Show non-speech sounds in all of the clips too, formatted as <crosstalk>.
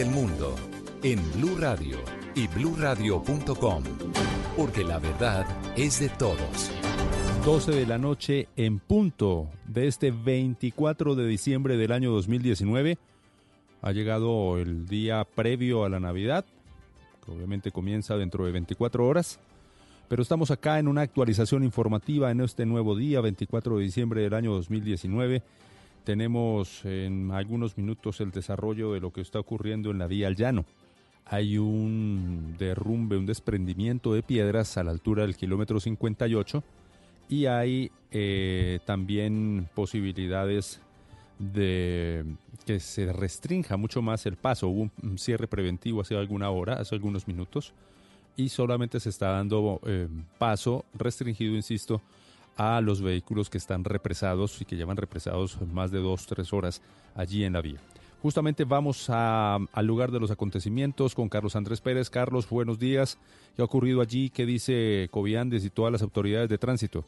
el mundo en Blue Radio y bluradio.com, porque la verdad es de todos. 12 de la noche en punto de este 24 de diciembre del año 2019. Ha llegado el día previo a la Navidad, que obviamente comienza dentro de 24 horas. Pero estamos acá en una actualización informativa en este nuevo día, 24 de diciembre del año 2019. Tenemos en algunos minutos el desarrollo de lo que está ocurriendo en la vía al llano. Hay un derrumbe, un desprendimiento de piedras a la altura del kilómetro 58 y hay eh, también posibilidades de que se restrinja mucho más el paso. Hubo un cierre preventivo hace alguna hora, hace algunos minutos, y solamente se está dando eh, paso restringido, insisto, a los vehículos que están represados y que llevan represados más de dos, tres horas allí en la vía. Justamente vamos al lugar de los acontecimientos con Carlos Andrés Pérez. Carlos, buenos días. ¿Qué ha ocurrido allí? ¿Qué dice Coviandes y todas las autoridades de tránsito?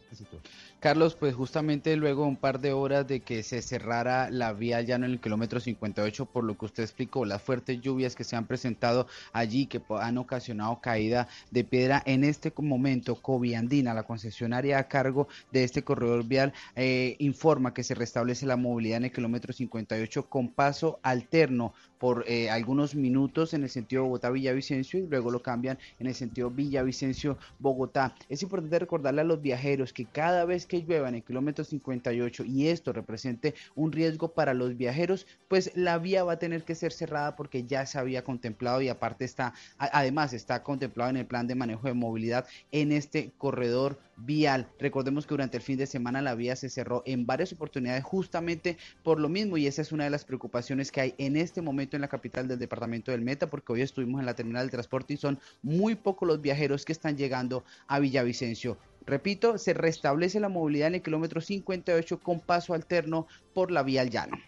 Carlos, pues justamente luego un par de horas de que se cerrara la vía llano en el kilómetro 58, por lo que usted explicó, las fuertes lluvias que se han presentado allí, que han ocasionado caída de piedra, en este momento Coviandina, la concesionaria a cargo de este corredor vial, eh, informa que se restablece la movilidad en el kilómetro 58 con paso alterno por eh, algunos minutos en el sentido Bogotá-Villavicencio y luego lo cambian en el sentido Villavicencio-Bogotá. Es importante recordarle a los viajeros que cada vez que llueva en el kilómetro 58 y esto represente un riesgo para los viajeros, pues la vía va a tener que ser cerrada porque ya se había contemplado y aparte está, además está contemplado en el plan de manejo de movilidad en este corredor vial. Recordemos que durante el fin de semana la vía se cerró en varias oportunidades justamente por lo mismo y esa es una de las preocupaciones que hay en este momento en la capital del departamento del Meta porque hoy estuvimos en la terminal de transporte y son muy pocos los viajeros que están llegando a Villavicencio. Repito, se restablece la movilidad en el kilómetro 58 con paso alterno por la vía al llano.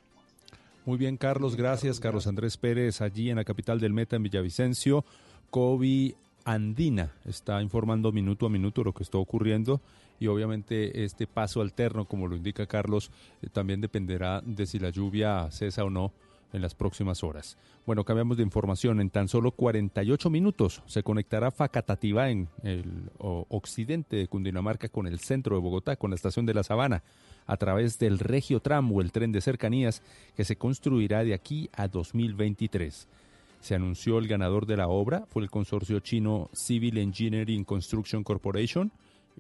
Muy bien, Carlos, gracias. Carlos Andrés Pérez, allí en la capital del Meta, en Villavicencio. COVID Andina está informando minuto a minuto lo que está ocurriendo y obviamente este paso alterno, como lo indica Carlos, eh, también dependerá de si la lluvia cesa o no en las próximas horas. Bueno, cambiamos de información. En tan solo 48 minutos se conectará Facatativá en el occidente de Cundinamarca con el centro de Bogotá, con la estación de La Sabana, a través del Regio Tram o el tren de cercanías que se construirá de aquí a 2023 se anunció el ganador de la obra, fue el consorcio chino Civil Engineering Construction Corporation,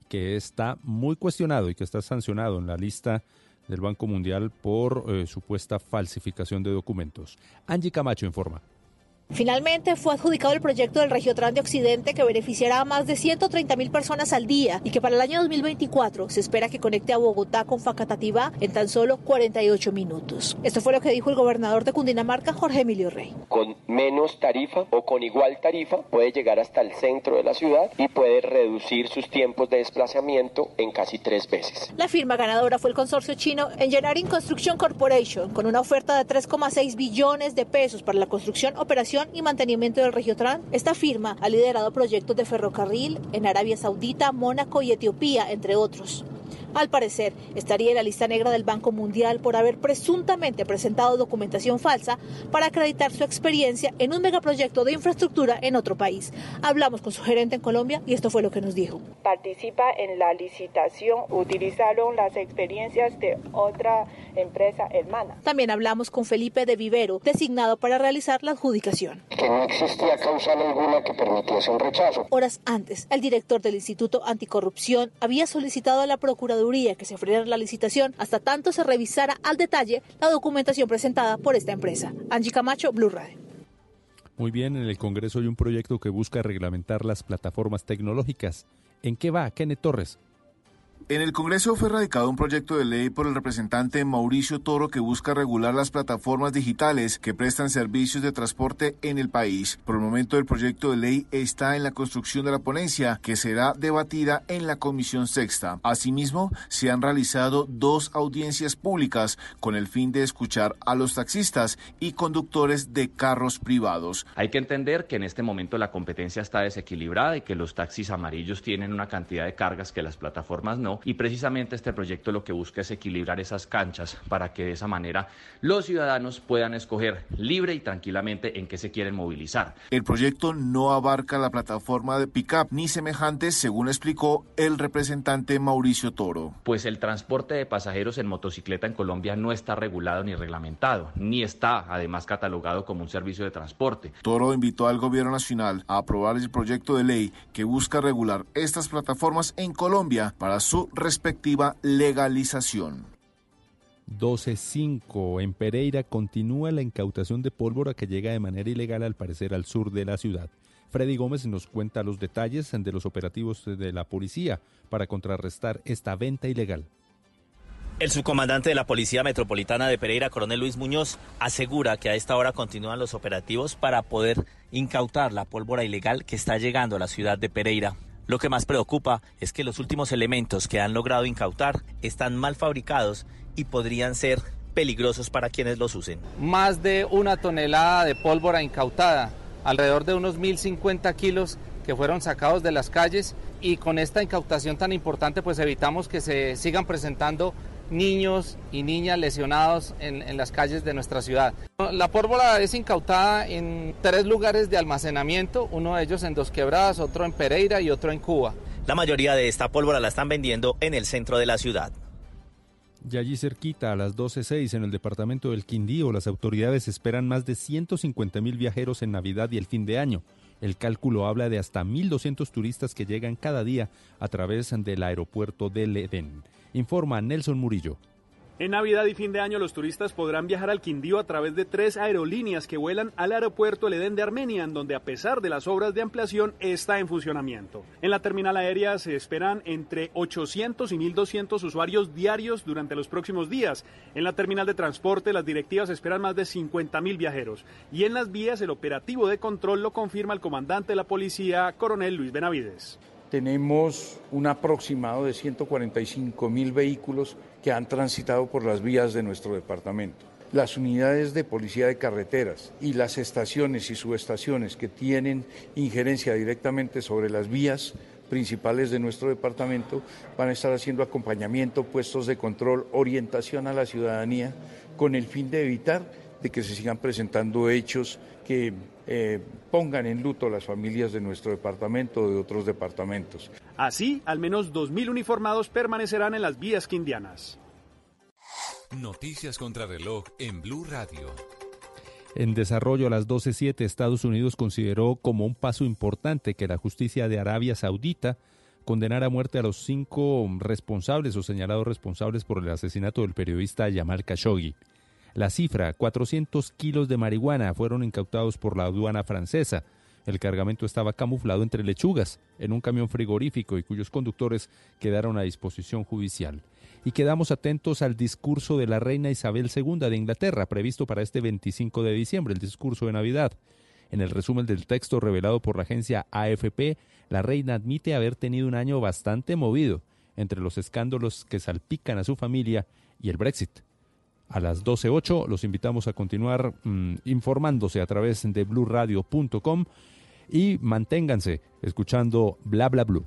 que está muy cuestionado y que está sancionado en la lista del Banco Mundial por eh, supuesta falsificación de documentos. Angie Camacho informa. Finalmente fue adjudicado el proyecto del Regiotran de Occidente que beneficiará a más de 130 mil personas al día y que para el año 2024 se espera que conecte a Bogotá con Facatativá en tan solo 48 minutos. Esto fue lo que dijo el gobernador de Cundinamarca, Jorge Emilio Rey. Con menos tarifa o con igual tarifa puede llegar hasta el centro de la ciudad y puede reducir sus tiempos de desplazamiento en casi tres veces. La firma ganadora fue el consorcio chino Engineering Construction Corporation con una oferta de 3,6 billones de pesos para la construcción, operación y mantenimiento del Regiotran. Esta firma ha liderado proyectos de ferrocarril en Arabia Saudita, Mónaco y Etiopía, entre otros. Al parecer, estaría en la lista negra del Banco Mundial por haber presuntamente presentado documentación falsa para acreditar su experiencia en un megaproyecto de infraestructura en otro país. Hablamos con su gerente en Colombia y esto fue lo que nos dijo. Participa en la licitación, utilizaron las experiencias de otra empresa hermana. También hablamos con Felipe de Vivero, designado para realizar la adjudicación. Que no existía causa alguna que permitiese un rechazo. Horas antes, el director del Instituto Anticorrupción había solicitado a la Procuraduría que se frenara la licitación hasta tanto se revisara al detalle la documentación presentada por esta empresa. Angie Camacho, Blue Radio. Muy bien, en el Congreso hay un proyecto que busca reglamentar las plataformas tecnológicas. ¿En qué va, Kenneth Torres? En el Congreso fue radicado un proyecto de ley por el representante Mauricio Toro que busca regular las plataformas digitales que prestan servicios de transporte en el país. Por el momento el proyecto de ley está en la construcción de la ponencia que será debatida en la Comisión Sexta. Asimismo, se han realizado dos audiencias públicas con el fin de escuchar a los taxistas y conductores de carros privados. Hay que entender que en este momento la competencia está desequilibrada y que los taxis amarillos tienen una cantidad de cargas que las plataformas no no. Y precisamente este proyecto lo que busca es equilibrar esas canchas para que de esa manera los ciudadanos puedan escoger libre y tranquilamente en qué se quieren movilizar. El proyecto no abarca la plataforma de pickup ni semejantes, según explicó el representante Mauricio Toro. Pues el transporte de pasajeros en motocicleta en Colombia no está regulado ni reglamentado, ni está además catalogado como un servicio de transporte. Toro invitó al gobierno nacional a aprobar el proyecto de ley que busca regular estas plataformas en Colombia para su respectiva legalización. 12.5. En Pereira continúa la incautación de pólvora que llega de manera ilegal al parecer al sur de la ciudad. Freddy Gómez nos cuenta los detalles de los operativos de la policía para contrarrestar esta venta ilegal. El subcomandante de la Policía Metropolitana de Pereira, coronel Luis Muñoz, asegura que a esta hora continúan los operativos para poder incautar la pólvora ilegal que está llegando a la ciudad de Pereira. Lo que más preocupa es que los últimos elementos que han logrado incautar están mal fabricados y podrían ser peligrosos para quienes los usen. Más de una tonelada de pólvora incautada, alrededor de unos 1.050 kilos que fueron sacados de las calles y con esta incautación tan importante pues evitamos que se sigan presentando niños y niñas lesionados en, en, las calles de nuestra ciudad. La pólvora es incautada en tres lugares de almacenamiento, uno de ellos en Dos Quebradas, otro en Pereira y otro en Cuba. La mayoría de esta pólvora la están vendiendo en el centro de la ciudad. Y allí cerquita, a las 12.06 en el departamento del Quindío, las autoridades esperan más de 150 mil viajeros en Navidad y el fin de año. El cálculo habla de hasta 1.200 turistas que llegan cada día a través del aeropuerto del Edén. Informa Nelson Murillo. En Navidad y fin de año los turistas podrán viajar al Quindío a través de tres aerolíneas que vuelan al aeropuerto El Edén de Armenia, en donde a pesar de las obras de ampliación está en funcionamiento. En la terminal aérea se esperan entre 800 y 1200 usuarios diarios durante los próximos días. En la terminal de transporte las directivas esperan más de 50.000 viajeros. Y en las vías el operativo de control lo confirma el comandante de la policía, coronel Luis Benavides tenemos un aproximado de 145 mil vehículos que han transitado por las vías de nuestro departamento. Las unidades de policía de carreteras y las estaciones y subestaciones que tienen injerencia directamente sobre las vías principales de nuestro departamento van a estar haciendo acompañamiento, puestos de control, orientación a la ciudadanía, con el fin de evitar de que se sigan presentando hechos que eh, pongan en luto las familias de nuestro departamento o de otros departamentos. Así, al menos 2.000 uniformados permanecerán en las vías quindianas. Noticias contra reloj en Blue Radio. En desarrollo a las 12.07, Estados Unidos consideró como un paso importante que la justicia de Arabia Saudita condenara a muerte a los cinco responsables o señalados responsables por el asesinato del periodista Jamal Khashoggi. La cifra, 400 kilos de marihuana, fueron incautados por la aduana francesa. El cargamento estaba camuflado entre lechugas en un camión frigorífico y cuyos conductores quedaron a disposición judicial. Y quedamos atentos al discurso de la reina Isabel II de Inglaterra, previsto para este 25 de diciembre, el discurso de Navidad. En el resumen del texto revelado por la agencia AFP, la reina admite haber tenido un año bastante movido entre los escándalos que salpican a su familia y el Brexit a las 12.08. Los invitamos a continuar mmm, informándose a través de bluradio.com y manténganse escuchando Bla Bla Blue.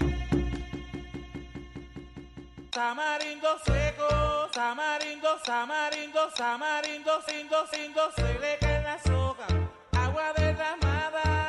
samarindo seco, samarindo, samarindo, samarindo, sindo, sindo, se le cae la soga, agua derramada,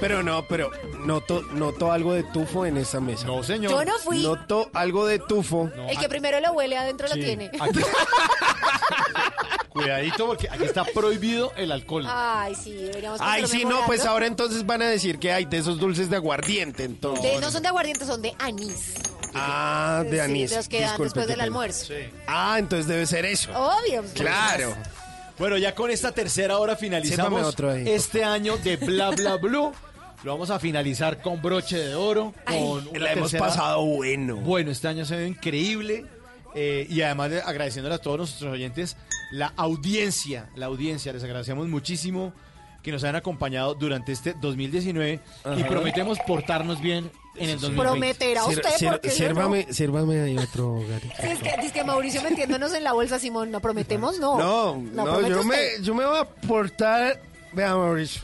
Pero no, pero noto, noto algo de tufo en esa mesa. No, señor. Yo no fui. Noto algo de tufo. El que primero lo huele adentro lo tiene. <laughs> Cuidadito porque aquí está prohibido el alcohol. Ay, sí, deberíamos Ay, sí, no, pues ahora entonces van a decir que hay de esos dulces de aguardiente, entonces. De- no son de aguardiente, son de anís. Ah, de Sí, anís. de los que dan Disculpe, después qué del pena. almuerzo. Ah, entonces debe ser eso. Obvio. Claro. Bueno, ya con esta tercera hora finalizamos Sírvame otro ahí. este año de Bla Bla <laughs> Blue. Lo vamos a finalizar con broche de oro. Con una la hemos tercera- pasado bueno. Bueno, este año se ve increíble. eh, y además de- agradeciéndole a todos nuestros oyentes la audiencia, la audiencia, les agradecemos muchísimo que nos hayan acompañado durante este 2019 y Ajá. prometemos portarnos bien en el 2020. Prometerá usted, Sir- porque yo sírvame, sírvame ahí otro garito. Sí, es que, dice que Mauricio metiéndonos en la bolsa, Simón, no prometemos, no. No, ¿La no, yo me, yo me voy a portar. Vea, Mauricio.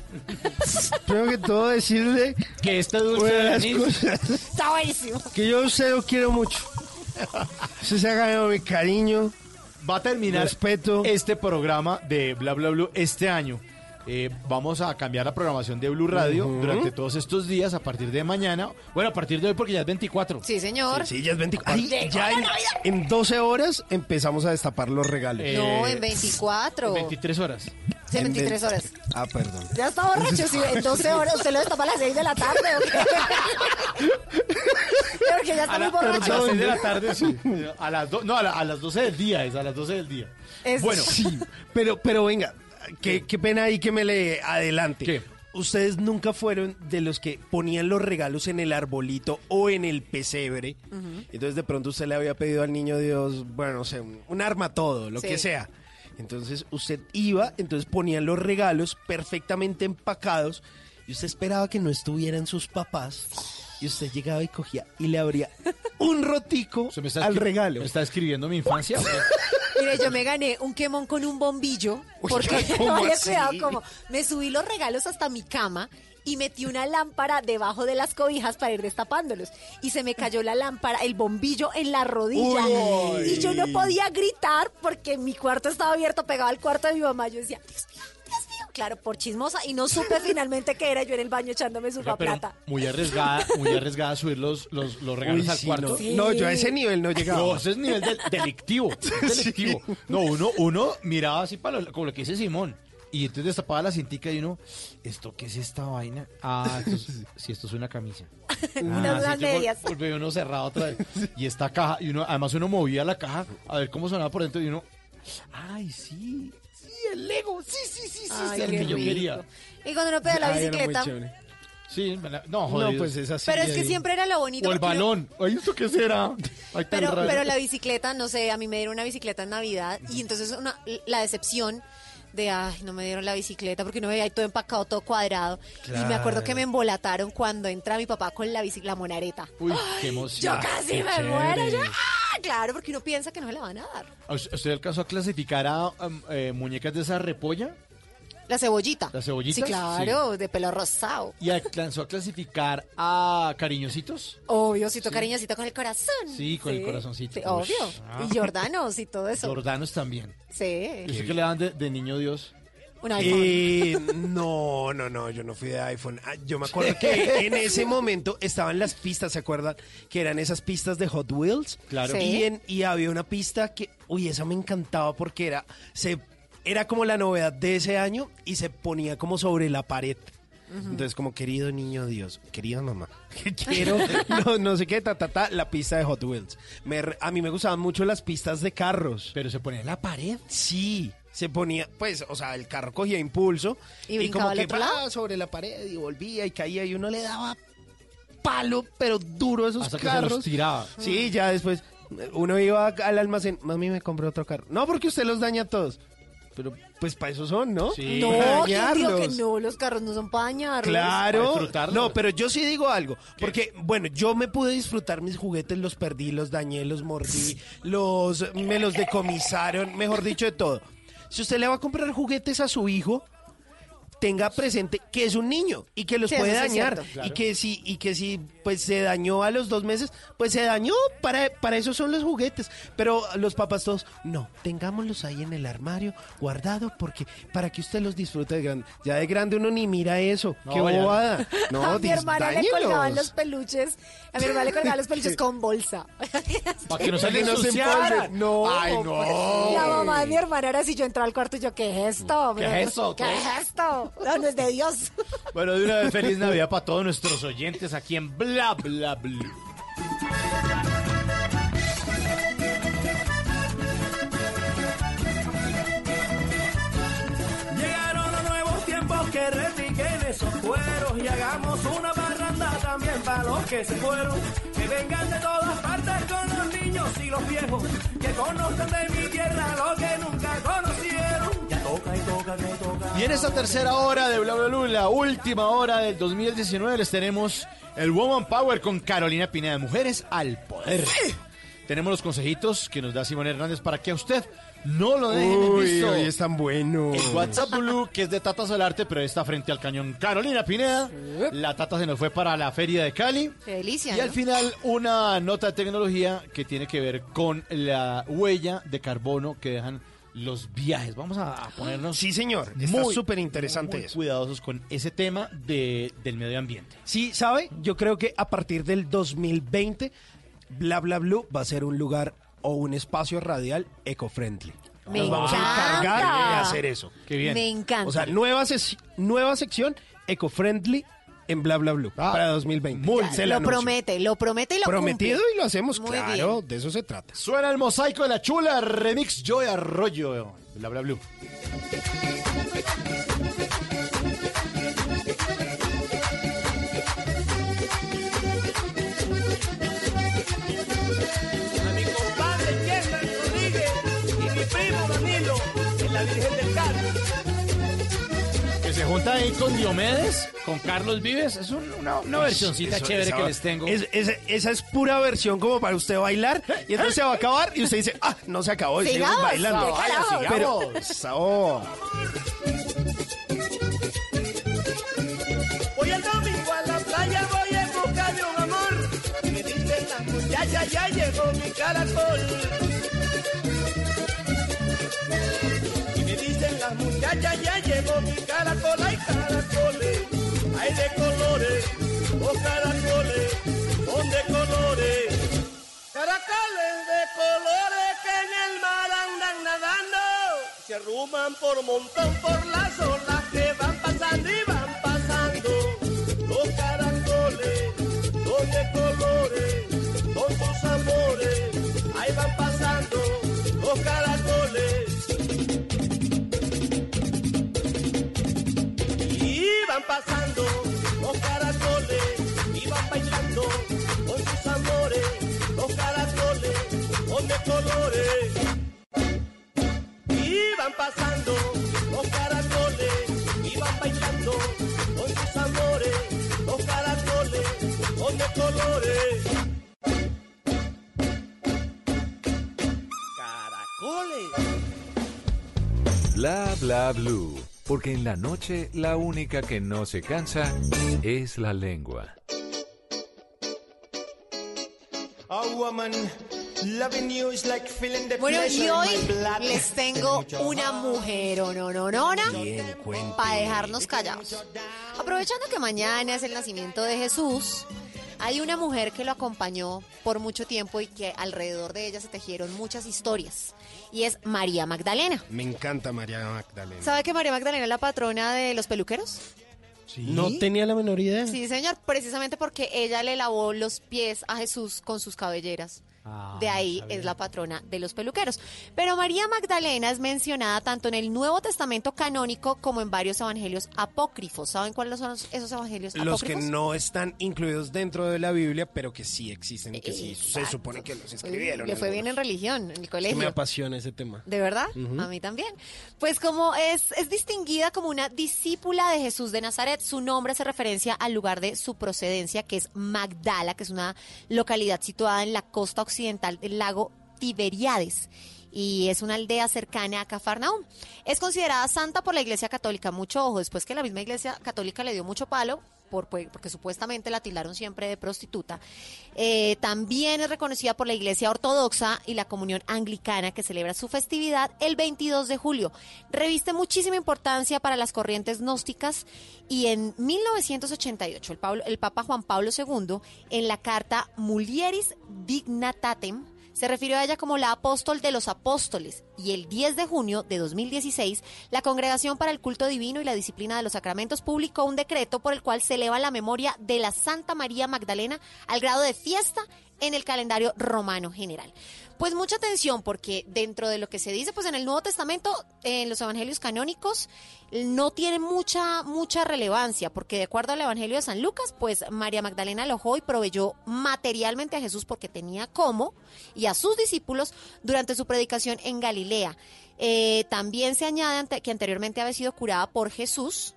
Primero que todo, decirle que este dulce de las anís- Está cosas buenísimo. que yo a usted lo quiero mucho. Usted se ha ganado mi cariño. Va a terminar Respeto. este programa de Bla Bla Blue este año. Eh, vamos a cambiar la programación de Blue Radio Ujú. durante todos estos días a partir de mañana. Bueno, a partir de hoy porque ya es 24. Sí, señor. Sí, ya es 24. Ay, ya en, en 12 horas empezamos a destapar los regalos. No, Eh, en 24. 23 horas. Sí, en 23 horas. Ah, perdón. Ya está borracho, sí, en 12 horas. ¿Usted lo destapa a las 6 de la tarde o qué? <laughs> Porque ya está A, muy la- a borracho. las 6 de la tarde, sí. <laughs> A las, do- no, a, la- a las 12 del día, es a las 12 del día. Es- Bueno, Sí, pero, pero venga, qué, qué pena ahí que me le adelante. ¿Qué? Ustedes nunca fueron de los que ponían los regalos en el arbolito o en el pesebre. Entonces de pronto usted le había pedido al niño Dios, bueno, no sé, un, un arma todo, lo Sí. que sea. Entonces usted iba, entonces ponían los regalos perfectamente empacados y usted esperaba que no estuvieran sus papás. Y usted llegaba y cogía y le abría <laughs> un rotico ¿usted me está al regalo. ¿Me está escribiendo mi infancia? <laughs> Mire, yo me gané un quemón con un bombillo. Porque, ¿cómo <laughs> vaya así? cuidado, como me subí los regalos hasta mi cama y metí una lámpara debajo de las cobijas para ir destapándolos. Y se me cayó la lámpara, el bombillo en la rodilla. Uy. Y yo no podía gritar porque mi cuarto estaba abierto, pegado al cuarto de mi mamá. Yo decía, Dios mío, claro, por chismosa y no supe <laughs> finalmente qué era yo en el baño echándome su plata. muy arriesgada, muy arriesgada subir los, los, los regalos Uy, al sí, cuarto. no. Sí. No, yo a ese nivel no llegaba. No, ese es nivel del- delictivo. <laughs> delictivo. No, uno, uno miraba así para lo, como lo que dice Simón. Y entonces destapaba la cintica y uno, ¿esto qué es esta vaina? Ah, esto es- <laughs> si esto es una camisa. Unas- vol- medias. volví uno cerrado otra vez. Y esta caja, y uno, además uno movía la caja a ver cómo sonaba por dentro y uno, ay, sí, el Lego, sí, sí, sí, sí, Ay, es el que yo rico. quería. Y cuando uno pedía la Ay, bicicleta. Sí, la- no, No, jodido. pues es así. Pero es que ahí. siempre era lo bonito. O el balón. Ay, ¿esto qué será? Ay, Pero, pero la bicicleta, no sé, a mí me dieron una bicicleta en Navidad y entonces una, la decepción de, ay, no me dieron la bicicleta porque uno veía ahí todo empacado, todo cuadrado. Y me acuerdo que me embolataron cuando entra mi papá con la bicicleta, la monareta. Uy, qué emoción. Yo casi Qué me muero. Yo, ah, claro, porque uno piensa que no se la van a dar. ¿A ¿Usted usted alcanzó a clasificar a um, eh, muñecas de esa repolla? La cebollita. ¿Las cebollitas? Sí, claro, de pelo rosado. ¿Y alcanzó a clasificar a cariñositos? Obviosito, cariñosito con el corazón. Sí, con el corazoncito. Sí, obvio. Ah. Y Jordanos y todo eso. Jordanos también. Sí. ¿Y usted qué le dan de, de niño Dios? Un iPhone. Eh, no, no, no, yo no fui de iPhone. Ah, Yo me acuerdo que <laughs> en ese momento estaban las pistas, ¿se acuerdan? Que eran esas pistas de Hot Wheels. Claro. Sí. Y, en- y había una pista que, uy, esa me encantaba porque era, se, era como la novedad de ese año y se ponía como sobre la pared. Entonces, como querido niño Dios, querida mamá, <laughs> <laughs> quiero, no, no sé qué, ta, ta, ta, la pista de Hot Wheels. Me a mí me gustaban mucho las pistas de carros. ¿Pero se ponía en la pared? Sí, se ponía, pues, o sea, el carro cogía impulso ¿Y y, como que? ¡bra! sobre la pared y volvía y caía y uno le daba palo, pero duro a esos Hasta que se los carros. tiraba. Sí, ya después eh, uno iba al almacén, mami me compré otro carro. No, porque usted los daña a todos. Pero pues para eso son, ¿no? Sí. No, Para ¿quién dijo que no? Los carros no son para dañarlos. Para Claro. disfrutarlos. No, pero yo sí digo algo. Porque, bueno, yo me pude disfrutar mis juguetes, los perdí, los dañé, los mordí, <laughs> los, me los decomisaron, mejor dicho, de todo. Si usted le va a comprar juguetes a su hijo, tenga presente que es un niño y que los Sí, puede dañar. Y que si, y que si pues se dañó a los dos meses, pues se dañó. Para, para eso son los juguetes. Pero los papás todos, no, tengámoslos ahí en el armario, guardados, porque para que usted los disfrute de grande. Ya de grande uno ni mira eso. No, Qué bobada. <laughs> No, a mi hermana le colgaban los peluches. A mi hermana le colgaban los peluches <laughs> con bolsa. <laughs> Para que no se Para que le no se ensuciaran. empolven. No, Ay, no. La mamá de mi hermana era si yo entraba al cuarto y yo, ¿qué es esto? ¿Qué es eso? ¿Qué es esto? No, no es de Dios. Bueno, de una vez feliz Navidad para todos nuestros oyentes aquí en Bla Bla. Llegaron los nuevos tiempos que repiquen esos cueros y hagamos una parranda también para los que se fueron. Que vengan de todas partes con los niños y los viejos, que conozcan de mi tierra lo que nunca conocieron. Y en esta tercera hora de Bla Bla Blue, la última hora del 2019, les tenemos el Woman Power con Carolina Pineda, Mujeres al Poder. Tenemos los consejitos que nos da Simón Hernández para que a usted no lo dejen en Uy, visto. hoy es tan bueno. El WhatsApp Blue, que es de Tata Solarte, pero está frente al cañón Carolina Pineda. La Tata se nos fue para la Feria de Cali. Qué delicia. Y al final, una nota de tecnología que tiene que ver con la huella de carbono que dejan los viajes. Vamos a a ponernos. Sí, señor. Está muy, súper interesante muy eso. cuidadosos con ese tema de, del medio ambiente. Sí, ¿sabe? Yo creo que a partir del 2020, Bla Bla Blue va a ser un lugar o un espacio radial eco-friendly. Me Nos vamos a encargar de hacer eso. Qué bien. Me encanta. O sea, nueva, ses- nueva sección eco-friendly en Bla Bla Blue Ah, para 2020. muy Ya, Se la lo anuncio. promete, lo promete y lo Prometido cumple. y lo hacemos, Muy claro, bien. de eso se trata. Suena el mosaico de la chula, remix Joy Arroyo. Bla Bla Blue. Junta ahí con Diomedes, con Carlos Vives. Es un- una, una versioncita Eso- chévere esa que les tengo. es- esa, esa es pura versión como para usted bailar y entonces se va a acabar y usted dice, ah, no se acabó y sigue Sigamos, bailando. ¿qué Vaya, carajos? Pero, eso. Voy el domingo a la playa, voy en busca de un amor. Y me dicen las muchachas, ya llegó mi caracol. las muchachas ya llevo mi caracola y caracoles. Hay de colores, oh caracoles, son de colores. Caracoles de colores que en el mar andan nadando. Se arruman por montón por las olas que van pasando y van pasando. Los caracoles son de colores, son tus amores. Ahí van pasando los caracoles. Y van pasando los caracoles y van bailando con sus amores. Los caracoles son de colores. Y van pasando los caracoles y van bailando con sus amores. Los caracoles son de colores. Caracoles. Bla bla blue. Porque en la noche la única que no se cansa es la lengua. Bueno, y hoy les tengo una mujer o no, no, para dejarnos callados. Aprovechando que mañana es el nacimiento de Jesús, hay una mujer que lo acompañó por mucho tiempo y que alrededor de ella se tejieron muchas historias. Y es María Magdalena. Me encanta María Magdalena. ¿Sabe que María Magdalena es la patrona de los peluqueros? No tenía la menor idea. Sí, señor, precisamente porque ella le lavó los pies a Jesús con sus cabelleras. De ahí es la patrona de los peluqueros. Pero María Magdalena es mencionada tanto en el Nuevo Testamento canónico como en varios evangelios apócrifos. ¿Saben cuáles son esos evangelios Los que apócrifos? no están incluidos dentro de la Biblia, pero que sí existen y que sí se supone que los escribieron. Le fue bien en religión, en el Es que colegio. me apasiona ese tema. ¿De verdad? A mí también. Pues como es, es distinguida como una discípula de Jesús de Nazaret, su nombre hace referencia al lugar de su procedencia, que es Magdala, que es una localidad situada en la costa occidental del lago Tiberiades. Y es una aldea cercana a Cafarnaúm. Es considerada santa por la Iglesia Católica. Mucho ojo, después que la misma Iglesia Católica le dio mucho palo, por, pues, porque supuestamente la tildaron siempre de prostituta. Eh, también es reconocida por la Iglesia Ortodoxa y la Comunión Anglicana, que celebra su festividad el 22 de julio. Reviste muchísima importancia para las corrientes gnósticas y en 1988 el, Pablo- el Papa Juan Pablo II, en la carta Mulieris Dignitatem, se refirió a ella como la apóstol de los apóstoles y el 10 de junio de 2016 la Congregación para el Culto Divino y la Disciplina de los Sacramentos publicó un decreto por el cual se eleva la memoria de la Santa María Magdalena al grado de fiesta en el calendario romano general. Pues mucha atención porque dentro de lo que se dice pues en el Nuevo Testamento, en los evangelios canónicos, no tiene mucha mucha relevancia porque de acuerdo al Evangelio de San Lucas, pues María Magdalena alojó y proveyó materialmente a Jesús porque tenía cómo y a sus discípulos durante su predicación en Galilea. Eh, también se añade que anteriormente había sido curada por Jesús,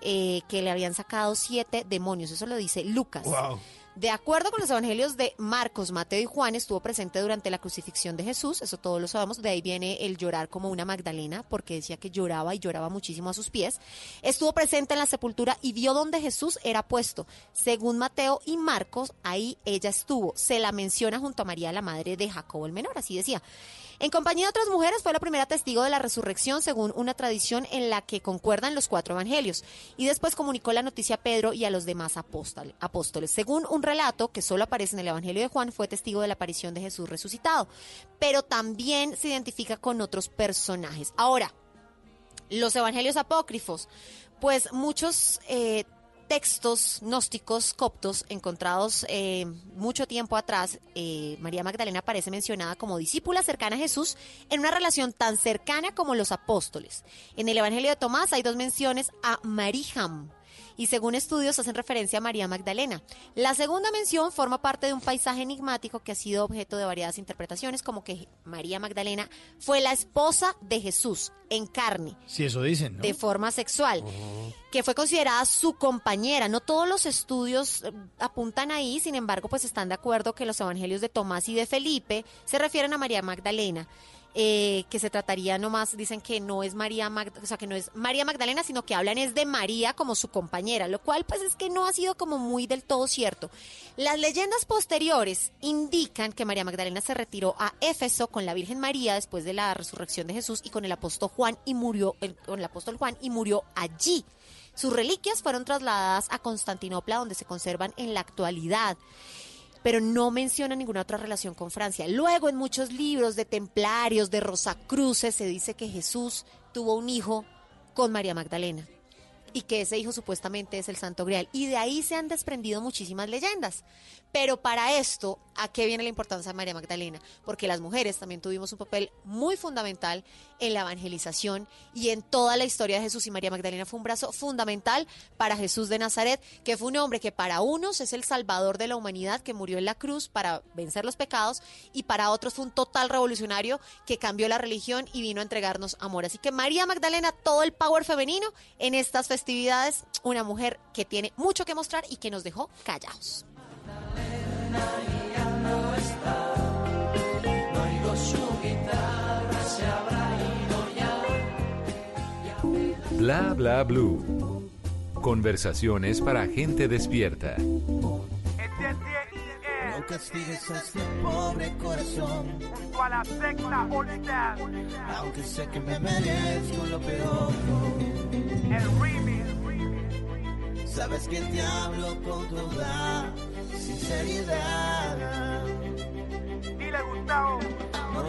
eh, que le habían sacado siete demonios, eso lo dice Lucas. De acuerdo con los evangelios de Marcos, Mateo y Juan, estuvo presente durante la crucifixión de Jesús, eso todos lo sabemos, de ahí viene el llorar como una Magdalena, porque decía que lloraba y lloraba muchísimo a sus pies. Estuvo presente en la sepultura y vio donde Jesús era puesto. Según Mateo y Marcos, ahí ella estuvo. Se la menciona junto a María, la madre de Jacobo el Menor, así decía. En compañía de otras mujeres fue la primera testigo de la resurrección según una tradición en la que concuerdan los cuatro evangelios y después comunicó la noticia a Pedro y a los demás apóstol- apóstoles. Según un relato que solo aparece en el evangelio de Juan, fue testigo de la aparición de Jesús resucitado, pero también se identifica con otros personajes. Ahora, los evangelios apócrifos, pues muchos eh, textos gnósticos coptos encontrados eh, mucho tiempo atrás, eh, María Magdalena aparece mencionada como discípula cercana a Jesús en una relación tan cercana como los apóstoles. En el Evangelio de Tomás hay dos menciones a Marijam y según estudios hacen referencia a María Magdalena. La segunda mención forma parte de un paisaje enigmático que ha sido objeto de variadas interpretaciones, como que María Magdalena fue la esposa de Jesús en carne Si eso dicen, ¿no? de forma sexual, que fue considerada su compañera. No todos los estudios eh, apuntan ahí, sin embargo, pues están de acuerdo que los evangelios de Tomás y de Felipe se refieren a María Magdalena. Eh, que se trataría nomás, dicen que no es María Magdalena, o sea, que no es María Magdalena, sino que hablan es de María como su compañera, lo cual pues es que no ha sido como muy del todo cierto. Las leyendas posteriores indican que María Magdalena se retiró a Éfeso con la Virgen María después de la resurrección de Jesús y con el apóstol Juan y murió, el- con el apóstol Juan y murió allí. Sus reliquias fueron trasladadas a Constantinopla, donde se conservan en la actualidad pero no menciona ninguna otra relación con Francia. Luego, en muchos libros de templarios, de Rosacruces, se dice que Jesús tuvo un hijo con María Magdalena y que ese hijo supuestamente es el Santo Grial. Y de ahí se han desprendido muchísimas leyendas. Pero para esto, ¿a qué viene la importancia de María Magdalena? Porque las mujeres también tuvimos un papel muy fundamental en la evangelización y en toda la historia de Jesús. Y María Magdalena fue un brazo fundamental para Jesús de Nazaret, que fue un hombre que para unos es el salvador de la humanidad, que murió en la cruz para vencer los pecados, y para otros fue un total revolucionario que cambió la religión y vino a entregarnos amor. Así que María Magdalena, todo el power femenino en estas festividades, una mujer que tiene mucho que mostrar y que nos dejó callados. Bla bla blue. Conversaciones para gente despierta. No castigues a este pobre corazón Junto a la secta Aunque sé que me merezco lo peor Sabes que te hablo con toda sinceridad Dile Gustavo. No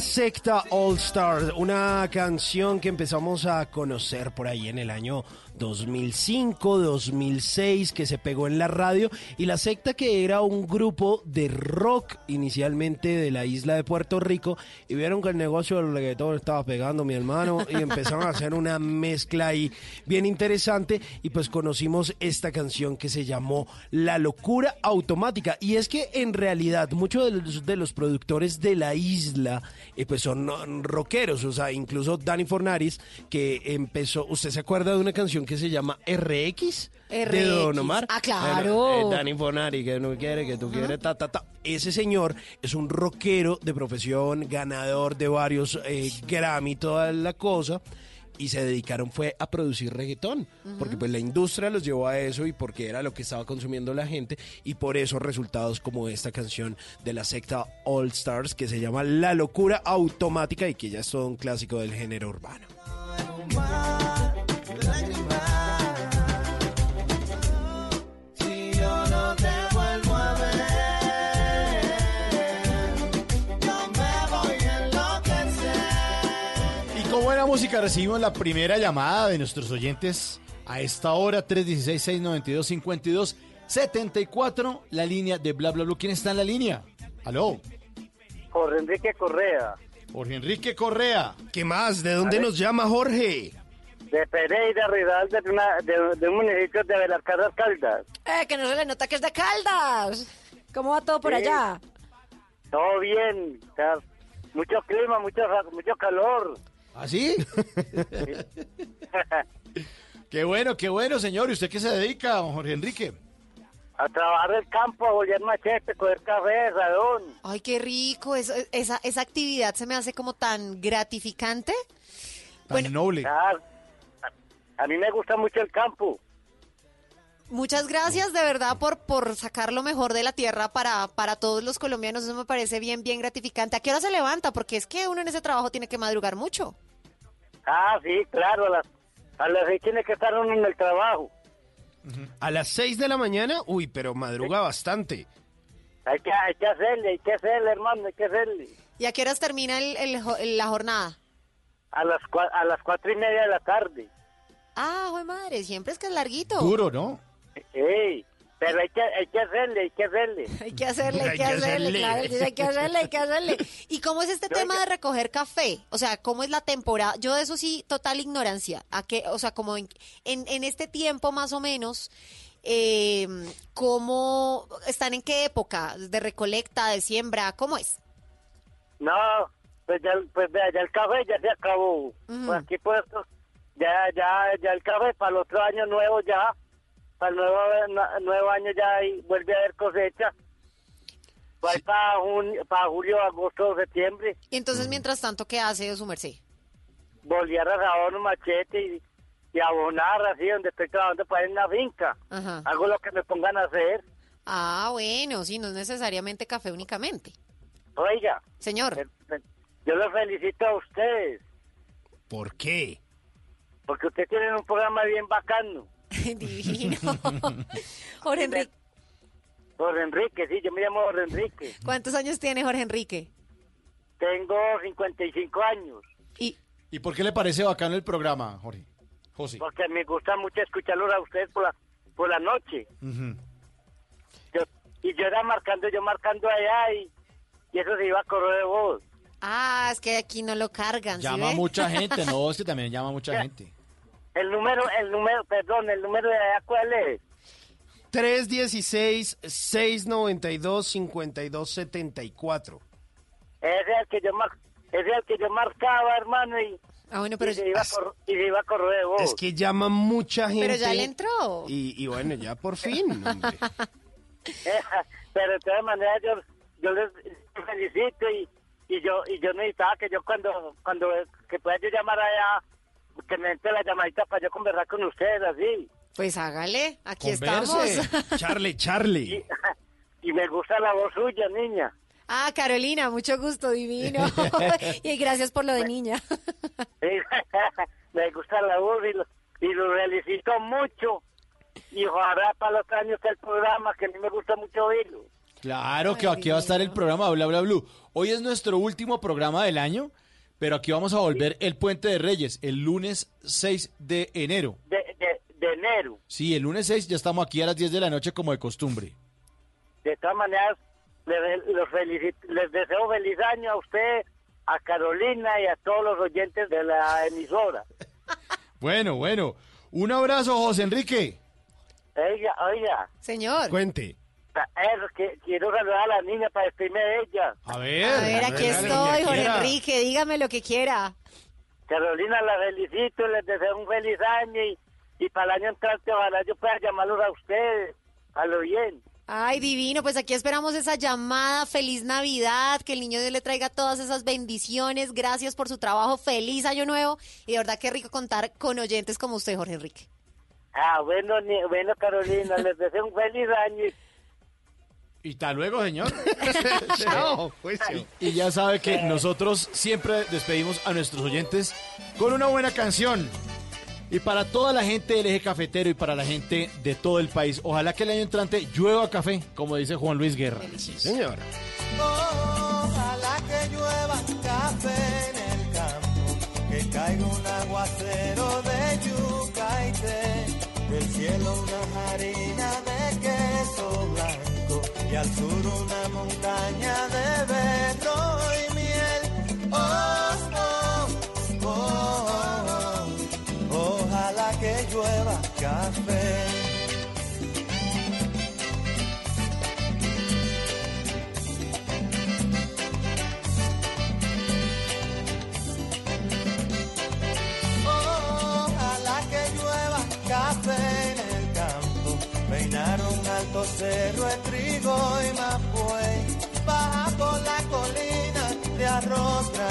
secta All Stars, una canción que empezamos a conocer por ahí en el año 2005, 2006, que se pegó en la radio. Y la secta que era un grupo de rock inicialmente de la isla de Puerto Rico. Y vieron que el negocio del reggaetón estaba pegando, mi hermano. Y empezaron a hacer una mezcla ahí bien interesante. Y pues conocimos esta canción que se llamó La Locura Automática. Y es que en realidad muchos de los, de los productores de la isla eh, pues son rockeros. O sea, incluso Danny Fornaris que empezó, ¿usted se acuerda de una canción que se llama RX? De. Don Omar. Ah, claro. Bueno, eh, Danny Fornari, que no quiere, que tú quieres, ta, ta, ta. Ese señor es un rockero de profesión, ganador de varios eh, Grammy, toda la cosa. Y se dedicaron fue a producir reggaetón, porque pues la industria los llevó a eso y porque era lo que estaba consumiendo la gente y por eso resultados como esta canción de la secta All Stars que se llama La Locura Automática y que ya es todo un clásico del género urbano. Buena música recibimos la primera llamada de nuestros oyentes a esta hora, 316-692-5274, la línea de Bla Bla Blue. ¿Quién está en la línea? Aló. Jorge Enrique Correa, Jorge Enrique Correa. ¿Qué más? ¿De dónde nos llama Jorge? de Pereira, Ridal, de, una, de, de un municipio de Belarcazas Caldas. Eh, que no se le nota que es de Caldas. ¿Cómo va todo por Sí. allá? Todo bien, o sea, mucho clima, mucho, mucho calor. ¿Ah, sí? <laughs> qué bueno, qué bueno, señor. ¿Y usted qué se dedica, don Jorge Enrique? A trabajar el campo, a bolear machete, coger café, radón. Ay, qué rico. Eso, esa, esa actividad se me hace como tan gratificante. Tan noble. A, a mí me gusta mucho el campo. Muchas gracias de verdad por, por sacar lo mejor de la tierra para, para todos los colombianos. Eso me parece bien, bien gratificante. ¿A qué hora se levanta? Porque es que uno en ese trabajo tiene que madrugar mucho. Ah, sí, claro, a las, a las seis tiene que estar uno en el trabajo. A las 6 de la mañana, uy, pero madruga bastante. Hay que, hay que hacerle, hay que hacerle, hermano, hay que hacerle. ¿Y a qué horas termina el, el la jornada? A las, cua- a las cuatro y media de la tarde. Ah, joder madre, siempre es que es larguito. Duro, ¿no? Ey, Pero hay que, hay que hacerle, hay que hacerle. <laughs> Hay que hacerle, hay que hacerle, claro, hay que hacerle, hay que hacerle. ¿Y cómo es este tema de recoger café? O sea, ¿cómo es la temporada? Yo de eso sí, total ignorancia. ¿A qué? O sea, como en, en, en este tiempo más o menos, eh, ¿cómo están en qué época? ¿De recolecta, de siembra? ¿Cómo es? No, pues ya, pues ya el café ya se acabó. Pues aquí puesto, ya, ya, ya el café para el otro año nuevo ya, para el nuevo, na- nuevo año ya ahí vuelve a haber cosecha. Va a ir para, junio, para julio, agosto, septiembre. Y entonces, mientras tanto, ¿qué hace su merced? Rabar un machete y, y abonar así donde estoy trabajando para ir en la finca. Ajá. Hago lo que me pongan a hacer. Ah, bueno, sí, no es necesariamente café únicamente. Oiga. Señor. Yo los felicito a ustedes. ¿Por qué? Porque ustedes tienen un programa bien bacano. <laughs> Divino. <laughs> Jorge Enrique, Jorge Enrique, sí, yo me llamo Jorge Enrique. ¿cuántos años tiene Jorge Enrique? Tengo 55 años. Y ¿Y por qué le parece bacano el programa, Jorge? José. Porque me gusta mucho escucharlos a ustedes por la, por la noche. Yo- y yo era marcando, yo marcando allá y, y eso se iba a correr de voz. Ah, es que aquí no lo cargan, ¿sí Llama mucha <laughs> gente, no, es que también llama mucha gente. El número, el número, perdón, el número de allá, ¿cuál es? 316-692-5274. Ese es el que yo, mar, ese es el que yo marcaba, hermano, y, ah, bueno, pero y, se iba y se iba a correr de voz. Es que llama mucha gente. Pero ya le entró. Y, y bueno, ya por fin, <laughs> hombre. <laughs> Pero de todas maneras yo, yo les felicito y, y yo y yo necesitaba que yo cuando cuando que pueda yo llamar allá que me entre la llamadita para yo conversar con ustedes así Pues hágale, aquí Converse. estamos. Charlie, <laughs> Charlie. <laughs> y me gusta la voz suya niña Ah, Carolina, mucho gusto, divino. <laughs> y gracias por lo de niña. me gusta la voz y lo, y lo felicito mucho y ojalá para los años el programa que a mí me gusta mucho oírlo Claro que aquí va a estar el programa Bla Bla Blue. Hoy es nuestro último programa del año, pero aquí vamos a volver el Puente de Reyes, el lunes 6 de enero. de, de, de enero Sí, el lunes 6 ya estamos aquí a las 10 de la noche como de costumbre. De todas maneras, le- los felicit- les deseo feliz año a usted, a Carolina y a todos los oyentes de la emisora. <laughs> Bueno, bueno. Un abrazo, José Enrique. Oiga, oiga, Señor. Cuente. Eso, que, quiero saludar a la niña para despedirme de ella. A ver. A ver, aquí estoy, Jorge. Enrique, dígame lo que quiera. Carolina, la felicito, les deseo un feliz año y, y para el año entrante ojalá yo pueda llamarlos a ustedes, a lo bien. Ay, divino, pues aquí esperamos esa llamada. Feliz Navidad, que el niño Dios le traiga todas esas bendiciones. Gracias por su trabajo. Feliz año nuevo. Y de verdad que rico contar con oyentes como usted, Jorge Enrique. Ah, bueno, ni- bueno Carolina, <laughs> les deseo un feliz año. Y- hasta luego, señor. <laughs> Chao, juicio. Y ya sabe que nosotros siempre despedimos a nuestros oyentes con una buena canción. Y para toda la gente del eje cafetero y para la gente de todo el país, ojalá que el año entrante llueva café, como dice Juan Luis Guerra. Señor. Ojalá que llueva café en el campo, que caiga un aguacero de yuca y té, del cielo una harina de queso blanco y al sur una montaña de berro y miel. Oh, oh, oh, oh, ojalá que llueva café. Ojalá que llueva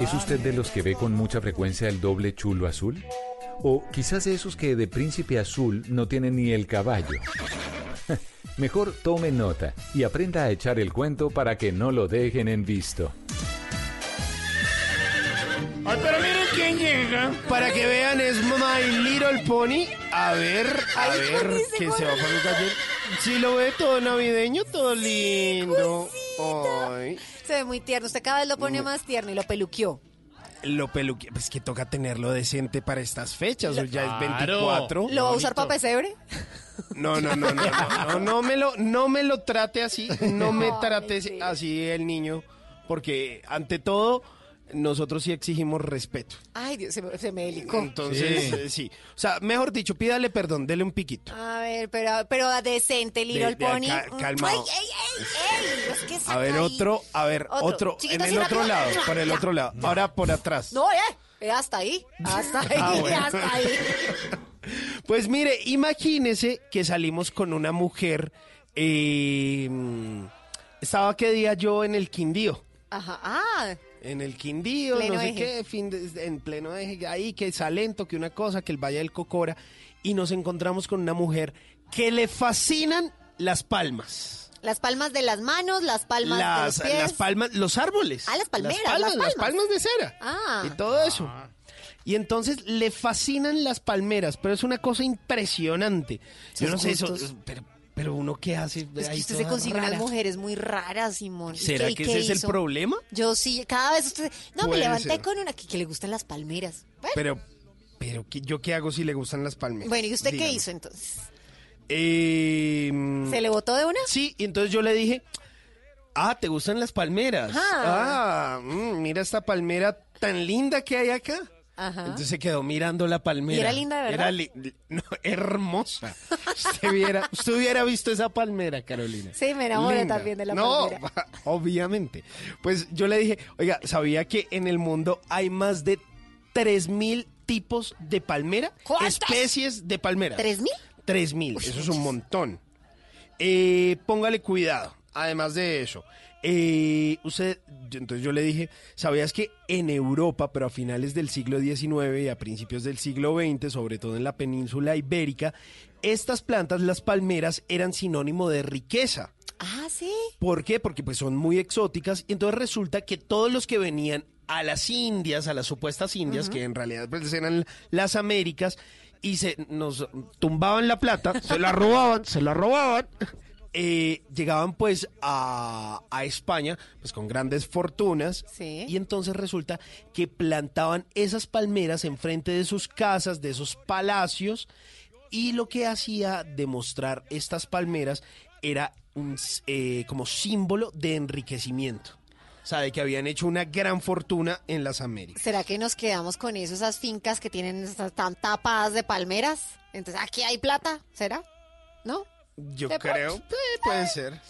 ¿Es usted de los que ve con mucha frecuencia el doble chulo azul? ¿O quizás de esos que de príncipe azul no tienen ni el caballo? <laughs> Mejor tome nota y aprenda a echar el cuento para que no lo dejen en visto. Ay, pero miren quién llega. Para que vean, es My Little Pony. A ver, a Ay, ver, que se va un gallero. Sí, lo ve todo navideño, todo lindo. Ay, Se ve muy tierno. Usted cada vez lo pone más tierno y lo peluqueó. lo peluque. Pues que toca tenerlo decente para estas fechas. Ya es Claro. 24. ¿Lo va a usar para pesebre? No, no, no, no, no, no, no me lo, no me lo trate así, no me trate así el niño, porque ante todo nosotros sí exigimos respeto. Ay, Dios, se me, se me delicó. Entonces, Sí. eh, sí. O sea, mejor dicho, pídale perdón, dele un piquito. A ver, pero, pero decente, Little De- de Pony. ca- calmado. Ay, ey, ey, ey, es que A ver, ahí. otro, a ver, Otro. en el otro lado, por el Ya. otro lado. Ahora por atrás. No, eh, eh, hasta ahí, hasta ahí, <laughs> Ah, bueno. hasta ahí. <laughs> Pues mire, imagínese que salimos con una mujer. eh, estaba qué día yo en el Quindío. Ajá, ah, En el Quindío, Pleno no sé eje. qué, fin de- en pleno eje, ahí que Salento, que una cosa, que el Valle del Cocora. Y nos encontramos con una mujer que le fascinan las palmas. las palmas de las manos, las palmas Las, de los pies. las palmas, los árboles. Ah, las palmeras, Las palmas, las las palmas. de cera. Ah. Y todo eso. Y entonces le fascinan las palmeras, pero es una cosa impresionante. Yo no sé eso, pero, pero uno qué hace. Es que ahí usted se consigue rara? unas mujeres muy raras, Simón. ¿Y ¿Será qué- que ese es el problema? Yo sí, cada vez usted... No, me levanté ser. con una que, que le gustan las palmeras. Bueno, Pero, pero ¿qué- ¿yo qué hago si le gustan las palmeras? bueno, ¿y usted qué hizo entonces? Eh, ¿Se le botó de una? Sí, y entonces yo le dije, ah, ¿te gustan las palmeras? Ajá. Ah, mm, mira esta palmera tan linda que hay acá. Ajá. Entonces se quedó mirando la palmera. ¿Y era linda de verdad? Era li- no, hermosa. Usted hubiera, usted hubiera visto esa palmera, Carolina. Sí, me enamoré Linda. también de la no, palmera. obviamente. Pues yo le dije, oiga, ¿sabía que en el mundo hay más de 3.000 tipos de palmera? ¿Cuántas? Especies de palmera. ¿Tres mil? 3.000, eso es un montón. Eh, póngale cuidado, además de eso. Eh, usted, yo- entonces yo le dije, ¿sabías que en Europa, pero a finales del siglo XIX y a principios del siglo XX, sobre todo en la península ibérica, estas plantas, las palmeras, eran sinónimo de riqueza? Ah, sí. ¿Por qué? Porque pues son muy exóticas y entonces resulta que todos los que venían a las Indias, a las supuestas Indias, que en realidad pues eran las Américas, y se nos tumbaban la plata, se la robaban, se la robaban, eh, llegaban pues a, a España pues con grandes fortunas Sí. y entonces resulta que plantaban esas palmeras enfrente de sus casas, de esos palacios y lo que hacía demostrar estas palmeras era un, eh, como símbolo de enriquecimiento. O sea, de que habían hecho una gran fortuna en las Américas. ¿Será que nos quedamos con eso, esas fincas que tienen estas tan tapadas de palmeras? Entonces, aquí hay plata, ¿será? ¿No? Yo De creo, pronto. eh, puede ser.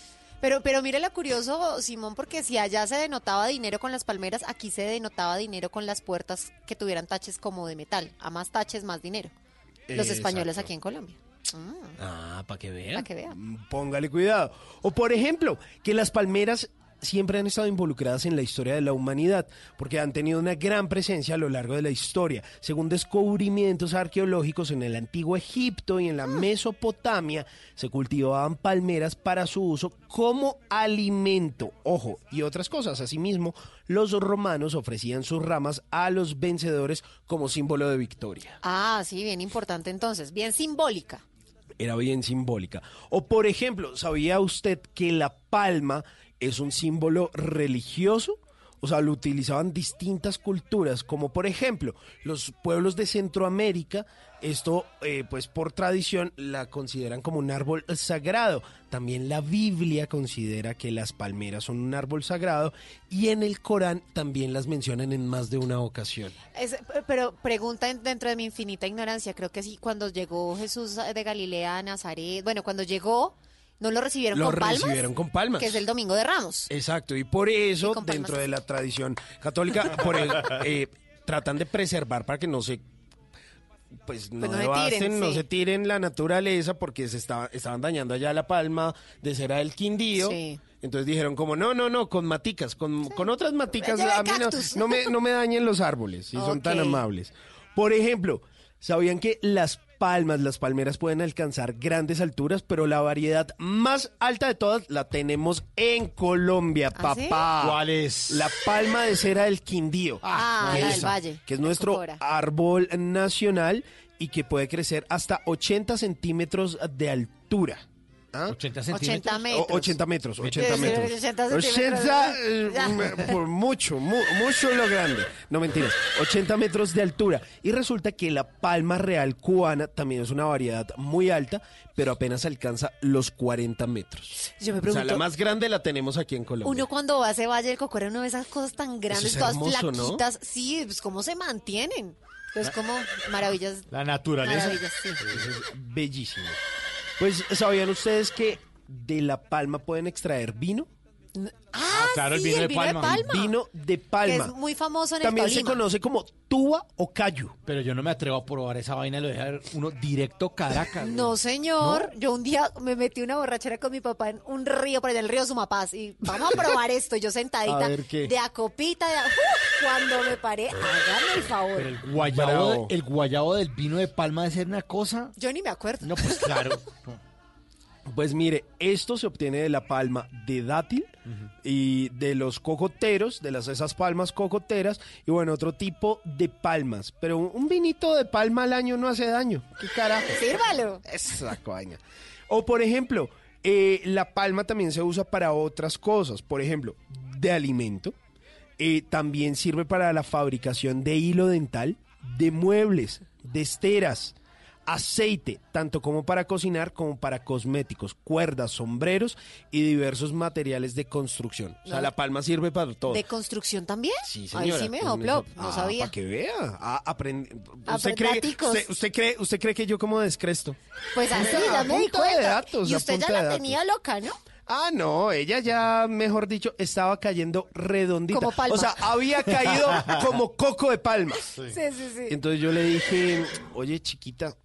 Pero, pero mire lo curioso, Simón, porque si allá se denotaba dinero con las palmeras, aquí se denotaba dinero con las puertas que tuvieran taches como de metal. A más taches, más dinero. Los españoles Exacto. aquí en Colombia. Mm, Ah, para que vean. Para que vean. Póngale cuidado. O por ejemplo, que las palmeras siempre han estado involucradas en la historia de la humanidad, porque han tenido una gran presencia a lo largo de la historia. Según descubrimientos arqueológicos en el antiguo Egipto y en la Mesopotamia, se cultivaban palmeras para su uso como alimento. Ojo, y otras cosas. Asimismo, los romanos ofrecían sus ramas a los vencedores como símbolo de victoria. Ah, sí, bien importante entonces. Bien simbólica. era bien simbólica. O por ejemplo, ¿sabía usted que la palma es un símbolo religioso? O sea, lo utilizaban distintas culturas, como por ejemplo los pueblos de Centroamérica, esto eh, pues por tradición la consideran como un árbol sagrado. También la Biblia considera que las palmeras son un árbol sagrado y en el Corán también las mencionan en más de una ocasión. Es- pero pregunta en- dentro de mi infinita ignorancia, creo que sí, cuando llegó Jesús de Galilea a Nazaret, bueno, cuando llegó, ¿no lo recibieron Lo con palmas? recibieron con palmas. Que es el Domingo de Ramos. Exacto, y por eso, Y dentro de la tradición católica, por el- eh, tratan de preservar para que no se pues no, Pues no se devasten, tiren, no sí. se tiren la naturaleza porque se estaba, estaban dañando allá la palma de cera del Quindío. Sí. Entonces dijeron como, no, no, no, con maticas, con, con otras maticas, a mí no, me, no me dañen los árboles, si son tan amables. Por ejemplo, ¿sabían que las palmas, las palmeras pueden alcanzar grandes alturas, pero la variedad más alta de todas la tenemos en Colombia, ¿Ah, sí? papá. ¿Cuál es? La palma de cera del Quindío. Ah, que la es- del Valle. Que es nuestro Cocora. árbol nacional y que puede crecer hasta 80 centímetros de altura. ¿Ah? 80 80 metros. O- 80 metros, 80 Sí, sí, metros. 80 centímetros. 80, eh, <laughs> por mucho, mu- mucho lo grande. No mentiras, 80 metros de altura. Y resulta que la palma real cubana también es una variedad muy alta, pero apenas alcanza los 40 metros. Yo me O sea, pregunto, la más grande la tenemos aquí en Colombia. uno cuando va a ese Valle del Cocora, uno ve esas cosas tan grandes, es todas flaquitas. Sí, pues cómo se mantienen. Entonces, como maravillas. La naturaleza. Maravillas, sí. Es bellísimo. Pues, ¿sabían ustedes que de la palma pueden extraer vino? Ah, claro, el sí, vino de el vino de palma. palma. Vino de Que palma. es muy famoso en También el se Tolima. conoce como tuba o cayu. Pero yo no me atrevo a probar esa vaina, lo deja uno directo Caracas. No, señor. Yo un día me metí una borrachera con mi papá en un río, por allá en el río Sumapaz. Y vamos a probar esto. Yo sentadita A ver qué. de a copita. De a-. Cuando me paré, hágame el favor. Pero el guayabo, el guayabo del vino de palma de ser una cosa. Yo ni me acuerdo. No, pues claro. <laughs> Pues mire, esto se obtiene de la palma de dátil y de los cocoteros, de las esas palmas cocoteras y bueno, otro tipo de palmas. Pero un, un vinito de palma al año no hace daño. ¿Qué carajo? Sírvalo. Esa coña. O por ejemplo, eh, la palma también se usa para otras cosas. Por ejemplo, de alimento. Eh, también sirve para la fabricación de hilo dental, de muebles, de esteras, aceite, tanto como para cocinar como para cosméticos, cuerdas, sombreros y diversos materiales de construcción. O sea, No. la palma sirve para todo. ¿De construcción también? Sí, Ahí señora. sí me dejó plop. No Ah, sabía. Para que vea. Ah, aprend- ¿Usted, cree, usted, usted cree, ¿Usted cree que yo como descresto? Pues así, <laughs> ya me di punta de cuenta. datos, y usted ya la tenía loca, ¿no? Ah, no, ella ya, mejor dicho, estaba cayendo redondita. Como palma. O sea, había caído <laughs> como coco de palma. Sí, sí, sí. Entonces yo le dije, oye, chiquita,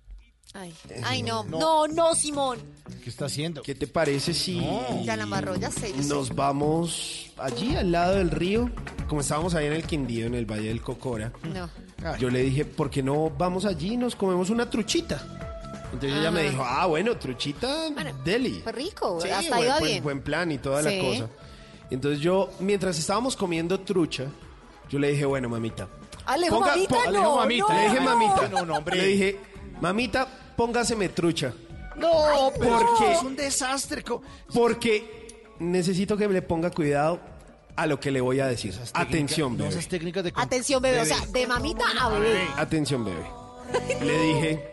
Ay, ay no. no, no, Simón. ¿Qué está haciendo? ¿qué te parece si Ya la amarró, ya sé. nos vamos allí al lado del río? Como estábamos ahí en el Quindío, en el Valle del Cocora. No. Yo le dije, ¿por qué no vamos allí y nos comemos una truchita? Entonces ella me dijo, ah, bueno, truchita Bueno, deli. Fue rico, Sí, hasta buen, iba buen- bien. buen plan y toda Sí. la cosa. Entonces yo, mientras estábamos comiendo trucha, yo le dije, bueno, mamita. Alejo, ponga- mamita, po- no, Alejo, mamita. no, le dije, no. mamita. No, no, hombre. Le dije, mamita, póngaseme trucha. No, pero porque- es un desastre. Porque necesito que le ponga cuidado a lo que le voy a decir. Esas técnicas- Atención, No, bebé. esas técnicas de... Atención, bebé. O sea, de mamita a bebé. Atención, bebé. Le dije,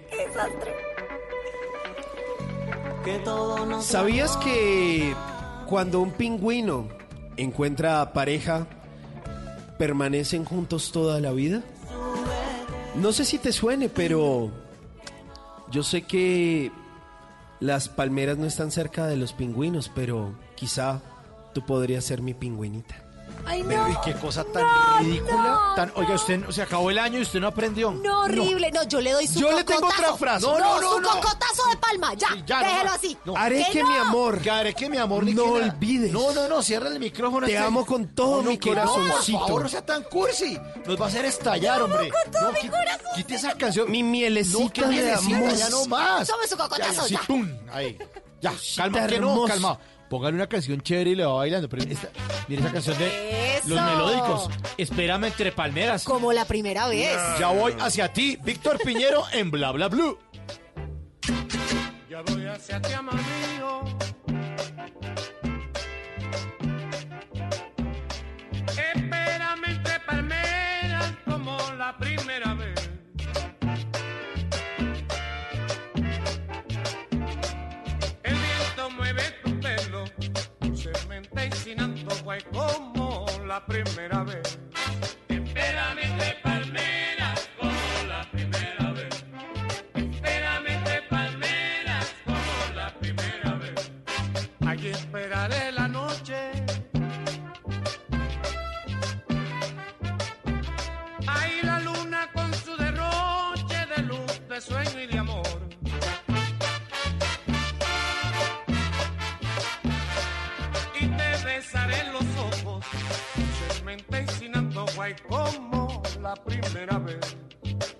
¿sabías que cuando un pingüino encuentra pareja, permanecen juntos toda la vida? No sé si te suene, pero yo sé que las palmeras no están cerca de los pingüinos, pero quizá tú podrías ser mi pingüinita. Ay, Pero, no. ¿y qué cosa tan No, ridícula? no, tan, oiga, usted no- se acabó el año y usted no aprendió. No, horrible. No, yo le doy su Yo le tengo otra frase. No, No, no, su no. cocotazo de palma. Ya, Sí, ya, déjelo así. No. Haré que, no? mi amor, Que haré que mi amor ni No olvides. No, no, no, cierra el micrófono. Te este- amo con todo mi corazoncito. por favor, no sea tan cursi. Nos va a hacer estallar, hombre. con todo no, mi corazón. Quite esa canción. mi no, mielecita que de amor. ya no más. Tome su cocotazo, sí, ya. pum, ahí. Ya, calma, que no, calma. Póngale una canción chévere y le va bailando. Pero esta, mire esa canción de Eso. los melódicos. Espérame entre palmeras. Como la primera vez. Ya voy hacia ti, Víctor Piñero en Bla Bla Blue. Ya voy hacia ti, amor primera vez. primera vez.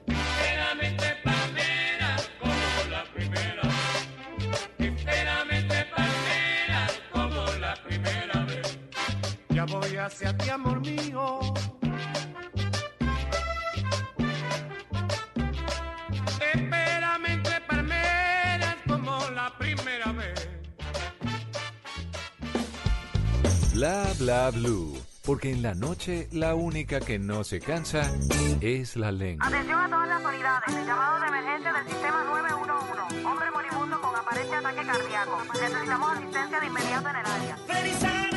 Enteramente palmera, como la primera vez. Enteramente palmera, como la primera vez. Ya voy hacia ti, amor mío. Enteramente palmera, como la primera vez. Bla bla blue porque en la noche la única que no se cansa es la lengua. Atención a todas las unidades. Llamado de emergencia del sistema 911. Hombre moribundo con aparente ataque cardíaco. Necesitamos asistencia de inmediato en el área.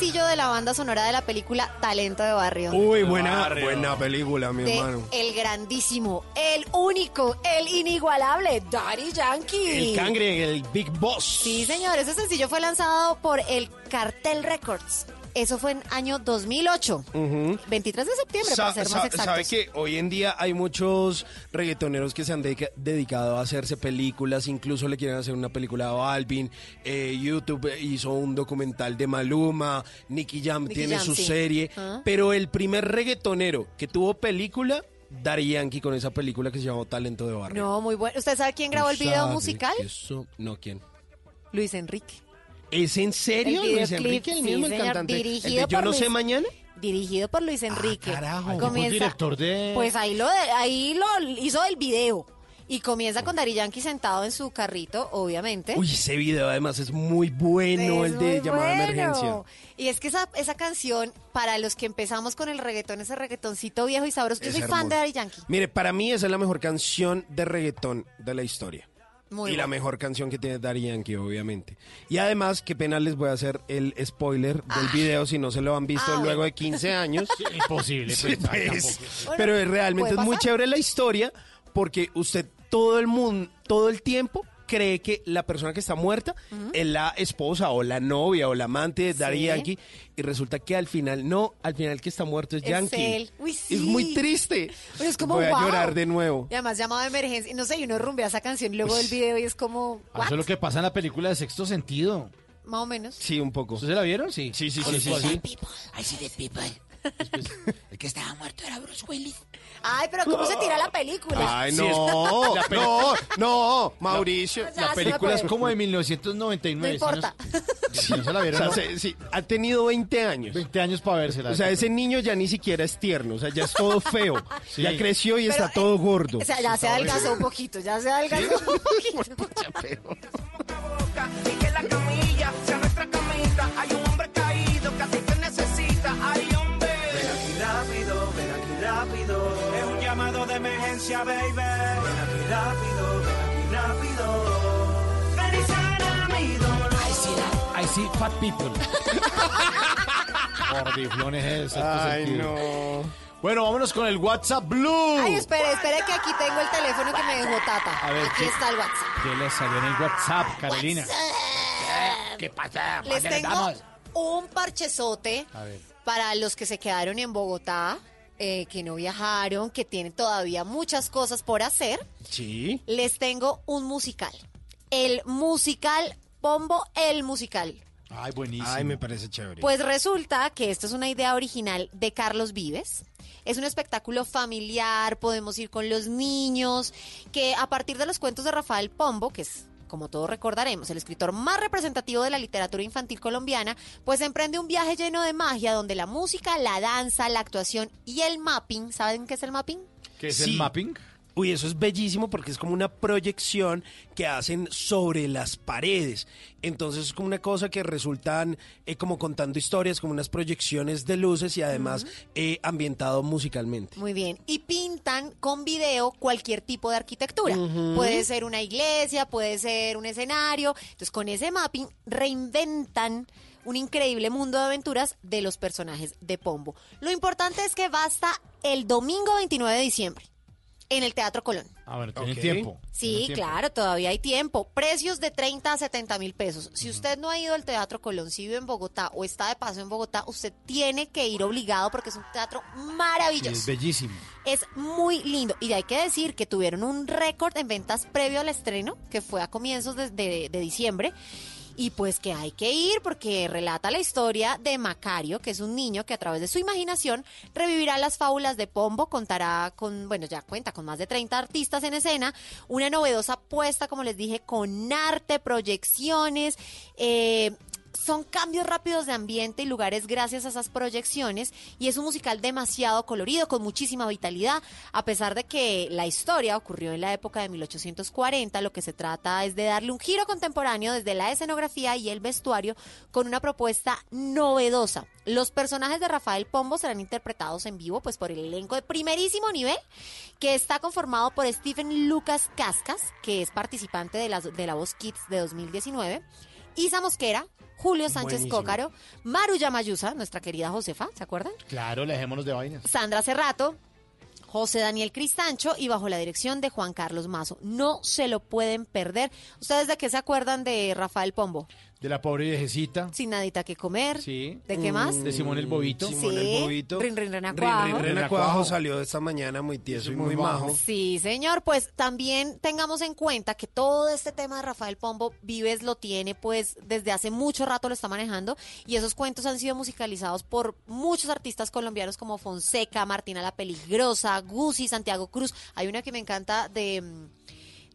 Sencillo de la banda sonora de la película Talento de Barrio. Uy, buena, buena película, mi de hermano. el grandísimo, el único, el inigualable Daddy Yankee. El cangre, el Big Boss. Sí, señor, ese sencillo fue lanzado por el Cartel Records. Eso fue en año 2008. 23 de septiembre, Sa- para ser sa- más exactos. ¿Sabe que hoy en día hay muchos reggaetoneros que se han dedica- dedicado a hacerse películas? Incluso le quieren hacer una película a Balvin. eh, YouTube hizo un documental de Maluma. Nicky Jam Nicky tiene Jam, su sí. serie. Ah. Pero el primer reggaetonero que tuvo película, Daddy Yankee con esa película que se llamó Talento de Barrio. No, muy bueno. ¿Usted sabe quién grabó el video musical? eso- No, ¿quién? Luis Enrique. ¿Es en serio? El Luis Enrique, el sí, mismo el cantante. El dirigido de Yo por no sé mañana. Dirigido por Luis Enrique. carajo. Comienza- director de... Pues ahí lo, ahí lo hizo el video. Y comienza con Dari Yankee sentado en su carrito, obviamente. Uy, ese video además es muy bueno, Es el de llamada de bueno. emergencia. Y es que esa, esa canción, para los que empezamos con el reggaetón, ese reggaetoncito viejo y sabroso, yo Es soy fan de. Daddy Yankee. Mire, para mí esa es la mejor canción de reggaetón de la historia. Muy y la mejor canción que tiene Daddy Yankee, obviamente. Y además, qué pena les voy a hacer el spoiler del video si no se lo han visto Ah, luego <laughs> bueno. de 15 años. Imposible. Sí, pues, ay, pues. Pero es realmente es ¿puede muy chévere la historia porque usted todo el mundo, todo el tiempo cree que la persona que está muerta es la esposa o la novia o la amante de Daddy Sí. Yankee y resulta que al final no, al final el que está muerto es, Es Yankee. él. Uy, sí. Es muy triste. Pero es como, Voy a wow. llorar de nuevo. Y además llamado de emergencia. Y no sé, y uno rumbea esa canción luego del video y es como, Ah, ¿what? Eso es lo que pasa en la película de Sexto Sentido. Más o menos. Sí, un poco. ¿Ustedes la vieron? Sí. Sí, sí, Con sí, sí, cual- sí. I see the people. El que estaba muerto era Bruce Willis. Ay, pero ¿cómo se tira la película? Ay, Sí, no, <laughs> la no, no, Mauricio. La película es como de No 1999. ¿sí? importa. Si no se la O vieron, sea, no. se- sí, ha tenido 20 años. 20 años para vérsela. O sea, ese niño ya ni siquiera es tierno, o sea, ya es todo feo. Sí. Ya creció y Pero, está eh, todo gordo. O sea, ya se adelgazó un poquito, ya se adelgazó un poquito. <laughs> y que la camilla sea nuestra camita. Hay un emergencia, baby. Ven aquí rápido, ven aquí rápido. Ven y sana mi dolor. I see fat people. Gordiflones es sexto Ay, sentido. no. Bueno, vámonos con el WhatsApp Blue. Ay, espere, espere que aquí tengo el teléfono que me dejó Tata. A ver, aquí ¿qué- está el WhatsApp. ¿Qué les salió en el WhatsApp, Carolina? ¿Qué pasa? Les ¿Dónde tengo estamos? un parchezote A ver. para los que se quedaron en Bogotá, eh, que no viajaron, que tienen todavía muchas cosas por hacer. Sí. Les tengo un musical. El musical Pombo, el musical. Ay, buenísimo. Ay, me parece chévere. Pues resulta que esto es una idea original de Carlos Vives. Es un espectáculo familiar, podemos ir con los niños, que a partir de los cuentos de Rafael Pombo, que es como todos recordaremos, el escritor más representativo de la literatura infantil colombiana, pues emprende un viaje lleno de magia donde la música, la danza, la actuación y el mapping, ¿saben qué es el mapping? ¿Qué es Sí. el mapping? Uy, eso es bellísimo porque es como una proyección que hacen sobre las paredes. Entonces es como una cosa que resultan eh, como contando historias, como unas proyecciones de luces y además eh, ambientado musicalmente. Muy bien. Y pintan con video cualquier tipo de arquitectura. Puede ser una iglesia, puede ser un escenario. Entonces, con ese mapping reinventan un increíble mundo de aventuras de los personajes de Pombo. Lo importante es que va hasta el domingo 29 de diciembre en el Teatro Colón. Ah, bueno, tiene tiempo. Sí, Tiene tiempo. claro, todavía hay tiempo. Precios de 30 a 70 mil pesos. Si usted no ha ido al Teatro Colón, si vive en Bogotá o está de paso en Bogotá, usted tiene que ir obligado porque es un teatro Sí, maravilloso. es bellísimo. Es muy lindo. Y hay que decir que tuvieron un récord en ventas previo al estreno, que fue a comienzos de, de- de diciembre. Y pues que hay que ir porque relata la historia de Macario, que es un niño que a través de su imaginación revivirá las fábulas de Pombo, contará con, bueno, ya cuenta con más de 30 artistas en escena, una novedosa apuesta, como les dije, con arte, proyecciones, eh, son cambios rápidos de ambiente y lugares gracias a esas proyecciones y es un musical demasiado colorido, con muchísima vitalidad, a pesar de que la historia ocurrió en la época de 1840, lo que se trata es de darle un giro contemporáneo desde la escenografía y el vestuario con una propuesta novedosa. Los personajes de Rafael Pombo serán interpretados en vivo pues por el elenco de primerísimo nivel que está conformado por Stephen Lucas Cascas, que es participante de la, de la Voz Kids de 2019, Isa Mosquera, Julio Sánchez Buenísimo. Cócaro, Maru Yamayusa, nuestra querida Josefa, ¿se acuerdan? Claro, dejémonos de vainas. Sandra Cerrato, José Daniel Cristancho y bajo la dirección de Juan Carlos Mazo. No se lo pueden perder. ¿Ustedes de qué se acuerdan de Rafael Pombo? De la pobre viejecita. Sin nadita que comer. Sí. ¿De qué más? De Simón el Bobito. Simón Sí. el Bobito. Rin, rin, rin, Rin, acuajo. rin, rin, Rin, acuajo acuajo. salió esta mañana muy tieso y muy muy majo. Sí, señor. Pues también tengamos en cuenta que todo este tema de Rafael Pombo, Vives lo tiene, pues desde hace mucho rato lo está manejando y esos cuentos han sido musicalizados por muchos artistas colombianos como Fonseca, Martina la Peligrosa, Gusi, Santiago Cruz. Hay una que me encanta de mm,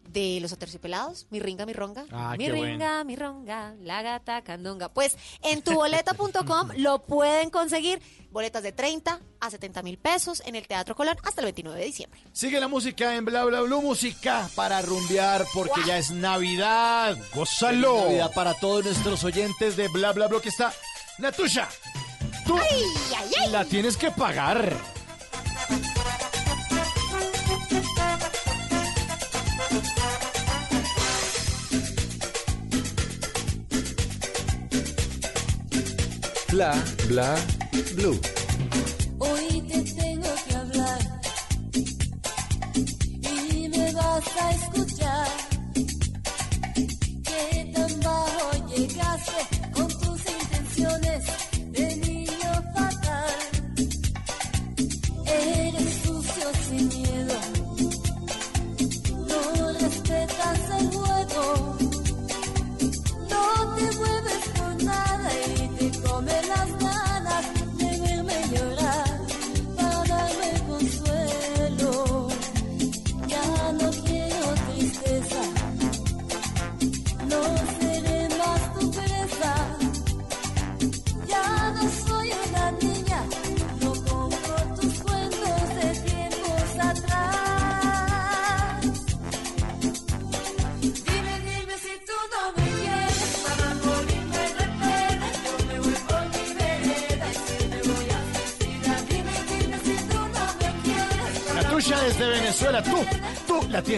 de los aterciopelados, mi ringa, mi ronga, Ah, mi ringa, mi ronga, la gata candonga. Pues en tuboleta.com lo pueden conseguir, boletas de 30 a 70 mil pesos en el Teatro Colón hasta el 29 de diciembre. Sigue la música en Bla Bla Blue, música para rumbear porque ya es Navidad. ¡Gózalo! Navidad para todos nuestros oyentes de Bla Bla Blue que está Natusha. Tú ¡Ay, ay, ay! la tienes que pagar. Bla bla blue.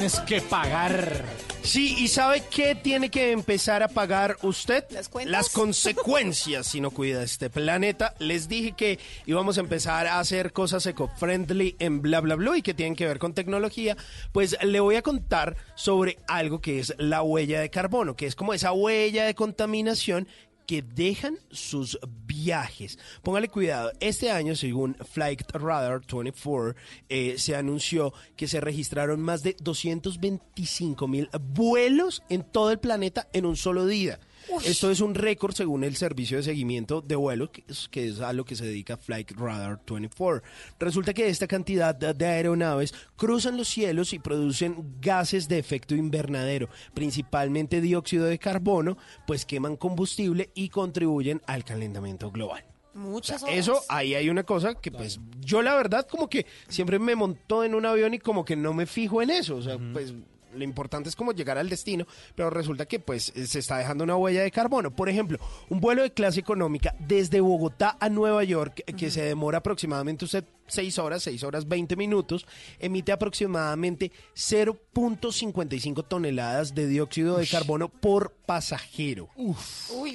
Tienes que pagar. Sí, ¿y sabe qué tiene que empezar a pagar usted? Las consecuencias si no cuida este planeta. Les dije que íbamos a empezar a hacer cosas eco-friendly en bla bla bla y que tienen que ver con tecnología. Pues le voy a contar sobre algo que es la huella de carbono, que es como esa huella de contaminación que dejan sus viajes. Póngale cuidado, este año, según Flight Radar 24, eh, se anunció que se registraron más de 225 mil vuelos en todo el planeta en un solo día. Esto es un récord según el servicio de seguimiento de vuelo, que es, que es a lo que se dedica Flight Radar 24. Resulta que esta cantidad de aeronaves cruzan los cielos y producen gases de efecto invernadero, principalmente dióxido de carbono, pues queman combustible y contribuyen al calentamiento global. Muchas O sea, Eso, ahí hay una cosa que pues yo la verdad como que siempre me montó en un avión y como que no me fijo en eso, o sea, pues lo importante es como llegar al destino, pero resulta que pues eh, se está dejando una huella de carbono. Por ejemplo, un vuelo de clase económica desde Bogotá a Nueva York, que- que se demora aproximadamente usted 6 horas, 6 horas 20 minutos, emite aproximadamente 0.55 toneladas de dióxido de carbono por pasajero. Uy,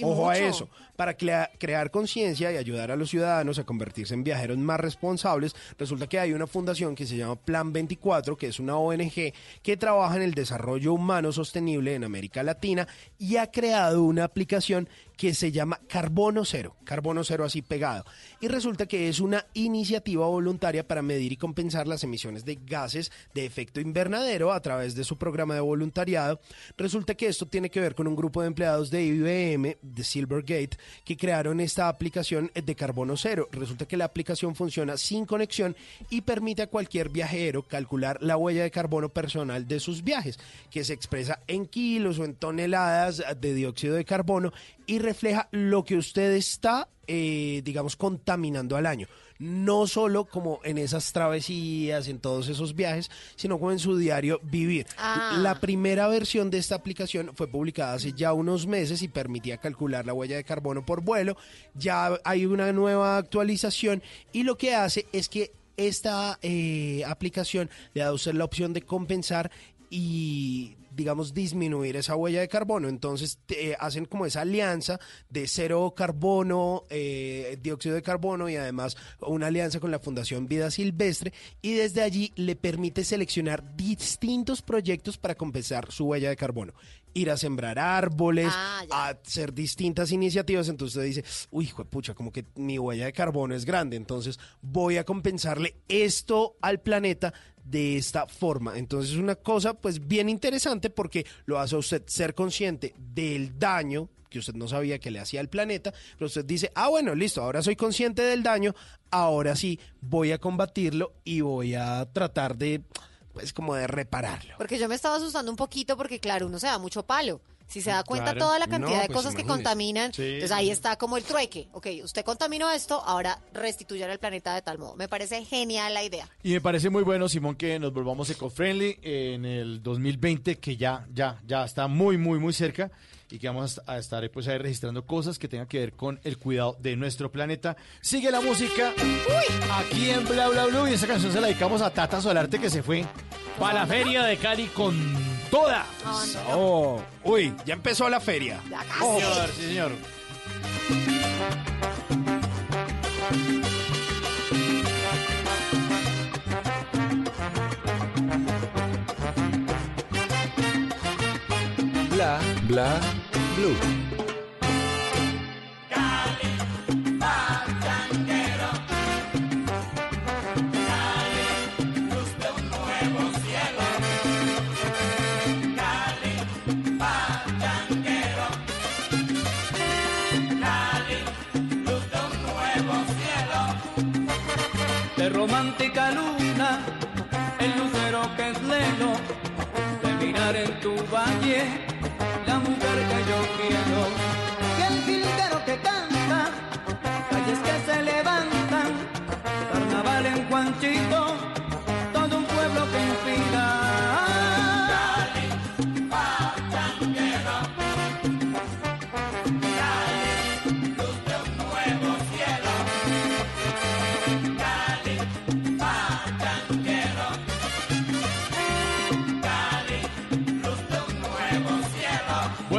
Ojo a eso. Para crea- crear conciencia y ayudar a los ciudadanos a convertirse en viajeros más responsables, resulta que hay una fundación que se llama Plan 24, que es una ONG que trabaja en el desarrollo humano sostenible en América Latina y ha creado una aplicación que se llama Carbono Cero, Carbono Cero así pegado. Y resulta que es una iniciativa voluntaria para medir y compensar las emisiones de gases de efecto invernadero a través de su programa de voluntariado. Resulta que esto tiene que ver con un grupo de empleados de IBM, de Silvergate, que crearon esta aplicación de carbono cero. Resulta que la aplicación funciona sin conexión y permite a cualquier viajero calcular la huella de carbono personal de sus viajes, que se expresa en kilos o en toneladas de dióxido de carbono y refleja lo que usted está, eh, digamos, contaminando al año. No solo como en esas travesías, en todos esos viajes, sino como en su diario vivir. Ah. La primera versión de esta aplicación fue publicada hace ya unos meses y permitía calcular la huella de carbono por vuelo. Ya hay una nueva actualización y lo que hace es que esta eh, aplicación le da a usted la opción de compensar y digamos disminuir esa huella de carbono. Entonces te- hacen como esa alianza de cero carbono eh, dióxido de carbono y además una alianza con la fundación vida silvestre. Y desde allí le permite seleccionar distintos proyectos para compensar su huella de carbono. Ir a sembrar árboles Ah, a hacer distintas iniciativas. Entonces usted dice uy hijo de pucha como que mi huella de carbono es grande. Entonces voy a compensarle esto al planeta de esta forma. Entonces es una cosa pues bien interesante porque lo hace a usted ser consciente del daño que usted no sabía que le hacía al planeta, pero usted dice, ah bueno, listo, ahora soy consciente del daño, ahora sí voy a combatirlo y voy a tratar de pues como de repararlo. Porque yo me estaba asustando un poquito porque, claro, uno se da mucho palo. Si se da cuenta Claro. toda la cantidad No, de pues cosas que contaminan, Sí, entonces ahí está como el trueque. Ok, usted contaminó esto, ahora restituyan el planeta de tal modo. Me parece genial la idea. Y me parece muy bueno, Simón, que nos volvamos eco-friendly en el 2020, que ya, ya, ya está muy, muy, muy cerca y que vamos a estar pues, ahí registrando cosas que tengan que ver con el cuidado de nuestro planeta. Sigue la música aquí en Bla Bla Blue y esta canción se la dedicamos a Tata Solarte que se fue para la feria de Cali con toda. Oh, uy, ya empezó la feria. Oh, señor, sí, señor. Bla blue.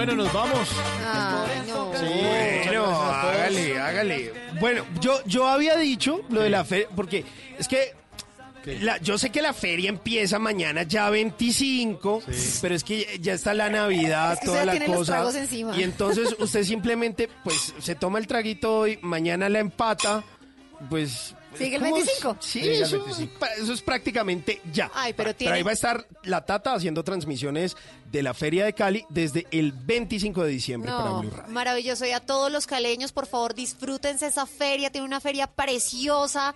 Bueno, nos vamos. Bueno, hágale, hágale. Bueno, yo, yo había dicho lo de la feria, porque es que la- yo sé que la feria empieza mañana ya 25, pero es que ya está la Navidad, Es que toda la cosa. Y entonces usted simplemente, pues, se toma el traguito hoy, mañana la empata, pues, Sigue el ¿Cómo? 25. Sí, Sigue el eso, 25. pa- eso es prácticamente ya. Ay, pero tiene- ahí va a estar la Tata haciendo transmisiones de la Feria de Cali desde el 25 de diciembre para Blue Radio. maravilloso. Y a todos los caleños, por favor, disfrútense esa feria. Tiene una feria preciosa.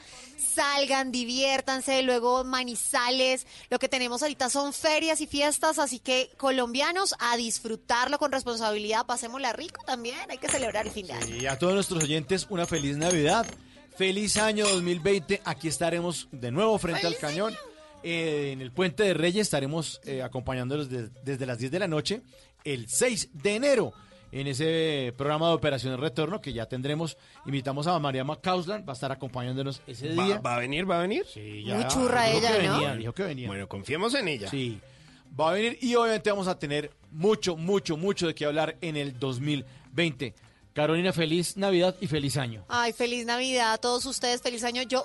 Salgan, diviértanse. Luego Manizales. Lo que tenemos ahorita son ferias y fiestas. Así que colombianos, a disfrutarlo con responsabilidad. Pasémosla rico también. Hay que celebrar el fin de año. Y a todos nuestros oyentes, una feliz Navidad. Feliz año 2020. Aquí estaremos de nuevo frente al cañón. Eh, en el Puente de Reyes estaremos eh, acompañándolos de- desde las 10 de la noche el 6 de enero en ese programa de Operación Retorno que ya tendremos. Invitamos a María Macausland, va a estar acompañándonos ese ¿Va, día. va a venir? ¿Va a venir? Sí, Muy churra dijo ella, que ¿no? venía, dijo que venía. Bueno, confiemos en ella. Sí, va a venir y obviamente vamos a tener mucho, mucho, mucho de qué hablar en el 2020. Carolina, feliz Navidad y feliz año. Ay, feliz Navidad a todos ustedes. Feliz año. Yo